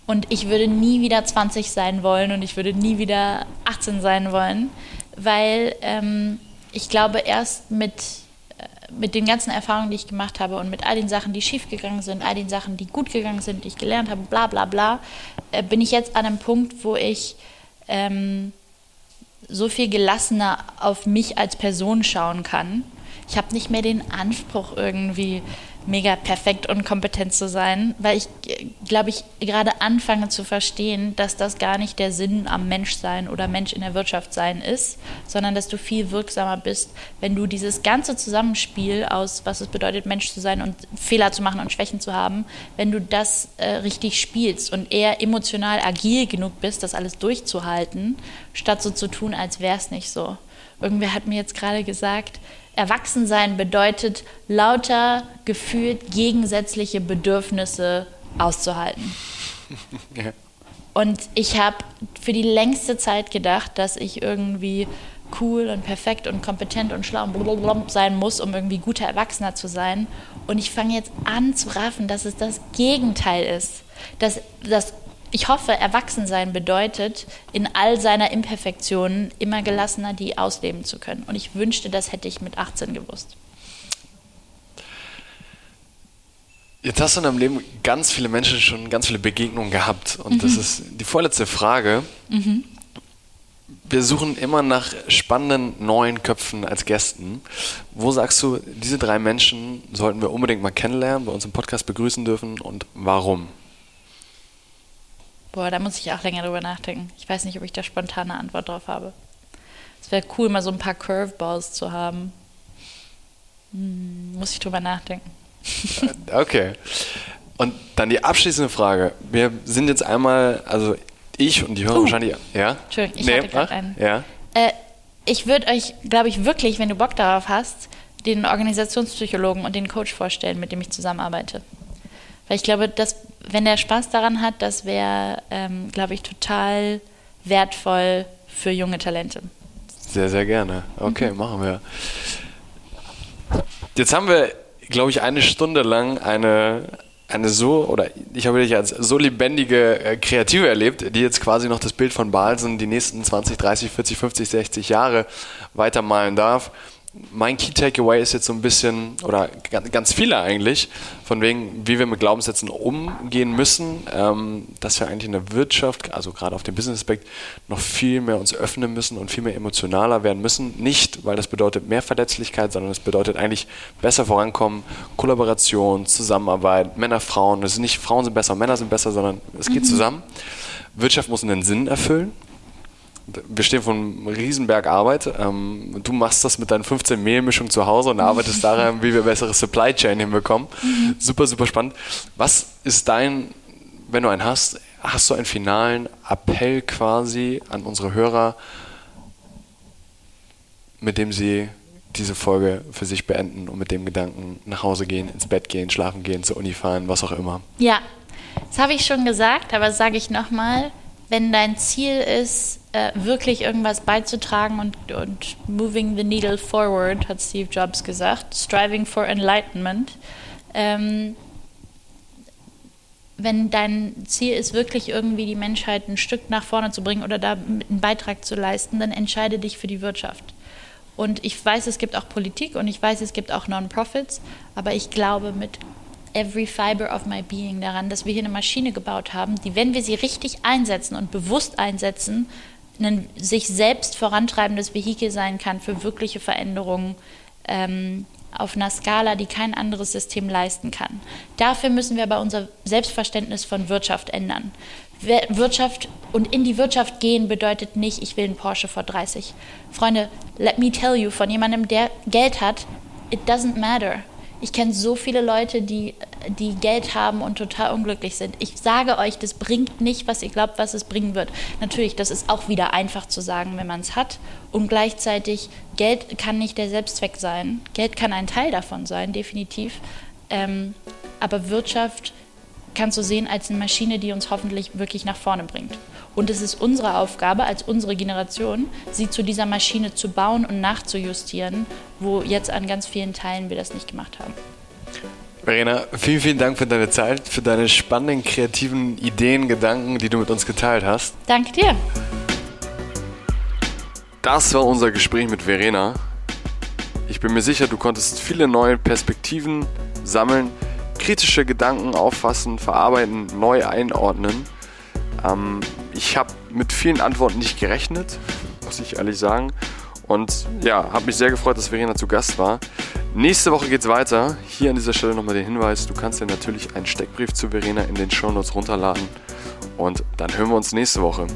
Und ich würde nie wieder 20 sein wollen und ich würde nie wieder 18 sein wollen, weil ähm, ich glaube, erst mit, äh, mit den ganzen Erfahrungen, die ich gemacht habe und mit all den Sachen, die schiefgegangen sind, all den Sachen, die gut gegangen sind, die ich gelernt habe, bla bla bla, äh, bin ich jetzt an einem Punkt, wo ich ähm, so viel gelassener auf mich als Person schauen kann. Ich habe nicht mehr den Anspruch, irgendwie mega perfekt und kompetent zu sein, weil ich, glaube ich, gerade anfange zu verstehen, dass das gar nicht der Sinn am Menschsein oder Mensch in der Wirtschaft sein ist, sondern dass du viel wirksamer bist, wenn du dieses ganze Zusammenspiel aus, was es bedeutet, Mensch zu sein und Fehler zu machen und Schwächen zu haben, wenn du das äh, richtig spielst und eher emotional agil genug bist, das alles durchzuhalten, statt so zu tun, als wäre es nicht so. Irgendwer hat mir jetzt gerade gesagt, Erwachsensein bedeutet, lauter gefühlt gegensätzliche Bedürfnisse auszuhalten. Ja. Und ich habe für die längste Zeit gedacht, dass ich irgendwie cool und perfekt und kompetent und schlau und sein muss, um irgendwie guter Erwachsener zu sein. Und ich fange jetzt an zu raffen, dass es das Gegenteil ist. Dass das ich hoffe, Erwachsensein bedeutet, in all seiner Imperfektionen immer gelassener die ausleben zu können. Und ich wünschte, das hätte ich mit 18 gewusst. Jetzt hast du in deinem Leben ganz viele Menschen schon ganz viele Begegnungen gehabt. Und mhm. das ist die vorletzte Frage. Mhm. Wir suchen immer nach spannenden neuen Köpfen als Gästen. Wo sagst du, diese drei Menschen sollten wir unbedingt mal kennenlernen, bei uns im Podcast begrüßen dürfen und warum? Boah, da muss ich auch länger drüber nachdenken. Ich weiß nicht, ob ich da spontane Antwort drauf habe. Es wäre cool, mal so ein paar Curveballs zu haben. Hm, muss ich drüber nachdenken. okay. Und dann die abschließende Frage. Wir sind jetzt einmal, also ich und die Hörer uh, wahrscheinlich, ja? Entschuldigung, ich nee, hatte gerade einen. Ja. Äh, ich würde euch, glaube ich, wirklich, wenn du Bock darauf hast, den Organisationspsychologen und den Coach vorstellen, mit dem ich zusammenarbeite. Weil ich glaube, dass, wenn er Spaß daran hat, das wäre, ähm, glaube ich, total wertvoll für junge Talente. Sehr, sehr gerne. Okay, mhm. machen wir. Jetzt haben wir, glaube ich, eine Stunde lang eine, eine so, oder ich habe dich als so lebendige äh, Kreative erlebt, die jetzt quasi noch das Bild von Balsen die nächsten 20, 30, 40, 50, 60 Jahre weitermalen darf mein Key Takeaway ist jetzt so ein bisschen, oder ganz viele eigentlich, von wegen, wie wir mit Glaubenssätzen umgehen müssen, ähm, dass wir eigentlich in der Wirtschaft, also gerade auf dem Business-Aspekt, noch viel mehr uns öffnen müssen und viel mehr emotionaler werden müssen. Nicht, weil das bedeutet mehr Verletzlichkeit, sondern es bedeutet eigentlich besser vorankommen, Kollaboration, Zusammenarbeit, Männer, Frauen. Es ist nicht, Frauen sind besser, Männer sind besser, sondern es geht mhm. zusammen. Wirtschaft muss einen Sinn erfüllen wir stehen vor einem Riesenberg Arbeit. Ähm, du machst das mit deinen 15 Mehlmischungen zu Hause und arbeitest daran, wie wir bessere Supply Chain hinbekommen. Mhm. Super, super spannend. Was ist dein, wenn du einen hast, hast du einen finalen Appell quasi an unsere Hörer, mit dem sie diese Folge für sich beenden und mit dem Gedanken nach Hause gehen, ins Bett gehen, schlafen gehen, zur Uni fahren, was auch immer? Ja, das habe ich schon gesagt, aber sage ich nochmal. Wenn dein Ziel ist, äh, wirklich irgendwas beizutragen und, und moving the needle forward, hat Steve Jobs gesagt, striving for enlightenment. Ähm, wenn dein Ziel ist, wirklich irgendwie die Menschheit ein Stück nach vorne zu bringen oder da einen Beitrag zu leisten, dann entscheide dich für die Wirtschaft. Und ich weiß, es gibt auch Politik und ich weiß, es gibt auch Non-Profits, aber ich glaube, mit every fiber of my being daran, dass wir hier eine Maschine gebaut haben, die, wenn wir sie richtig einsetzen und bewusst einsetzen, ein sich selbst vorantreibendes Vehikel sein kann für wirkliche Veränderungen ähm, auf einer Skala, die kein anderes System leisten kann. Dafür müssen wir aber unser Selbstverständnis von Wirtschaft ändern. Wirtschaft und in die Wirtschaft gehen bedeutet nicht, ich will einen Porsche vor 30. Freunde, let me tell you, von jemandem, der Geld hat, it doesn't matter. Ich kenne so viele Leute, die, die Geld haben und total unglücklich sind. Ich sage euch, das bringt nicht, was ihr glaubt, was es bringen wird. Natürlich, das ist auch wieder einfach zu sagen, wenn man es hat. Und gleichzeitig, Geld kann nicht der Selbstzweck sein. Geld kann ein Teil davon sein, definitiv. Ähm, aber Wirtschaft kannst du sehen als eine Maschine, die uns hoffentlich wirklich nach vorne bringt. Und es ist unsere Aufgabe als unsere Generation, sie zu dieser Maschine zu bauen und nachzujustieren, wo jetzt an ganz vielen Teilen wir das nicht gemacht haben. Verena, vielen, vielen Dank für deine Zeit, für deine spannenden, kreativen Ideen, Gedanken, die du mit uns geteilt hast. Danke dir. Das war unser Gespräch mit Verena. Ich bin mir sicher, du konntest viele neue Perspektiven sammeln, kritische Gedanken auffassen, verarbeiten, neu einordnen. Ähm, ich habe mit vielen Antworten nicht gerechnet, muss ich ehrlich sagen. Und ja, habe mich sehr gefreut, dass Verena zu Gast war. Nächste Woche geht es weiter. Hier an dieser Stelle nochmal der Hinweis: Du kannst dir natürlich einen Steckbrief zu Verena in den Shownotes runterladen. Und dann hören wir uns nächste Woche.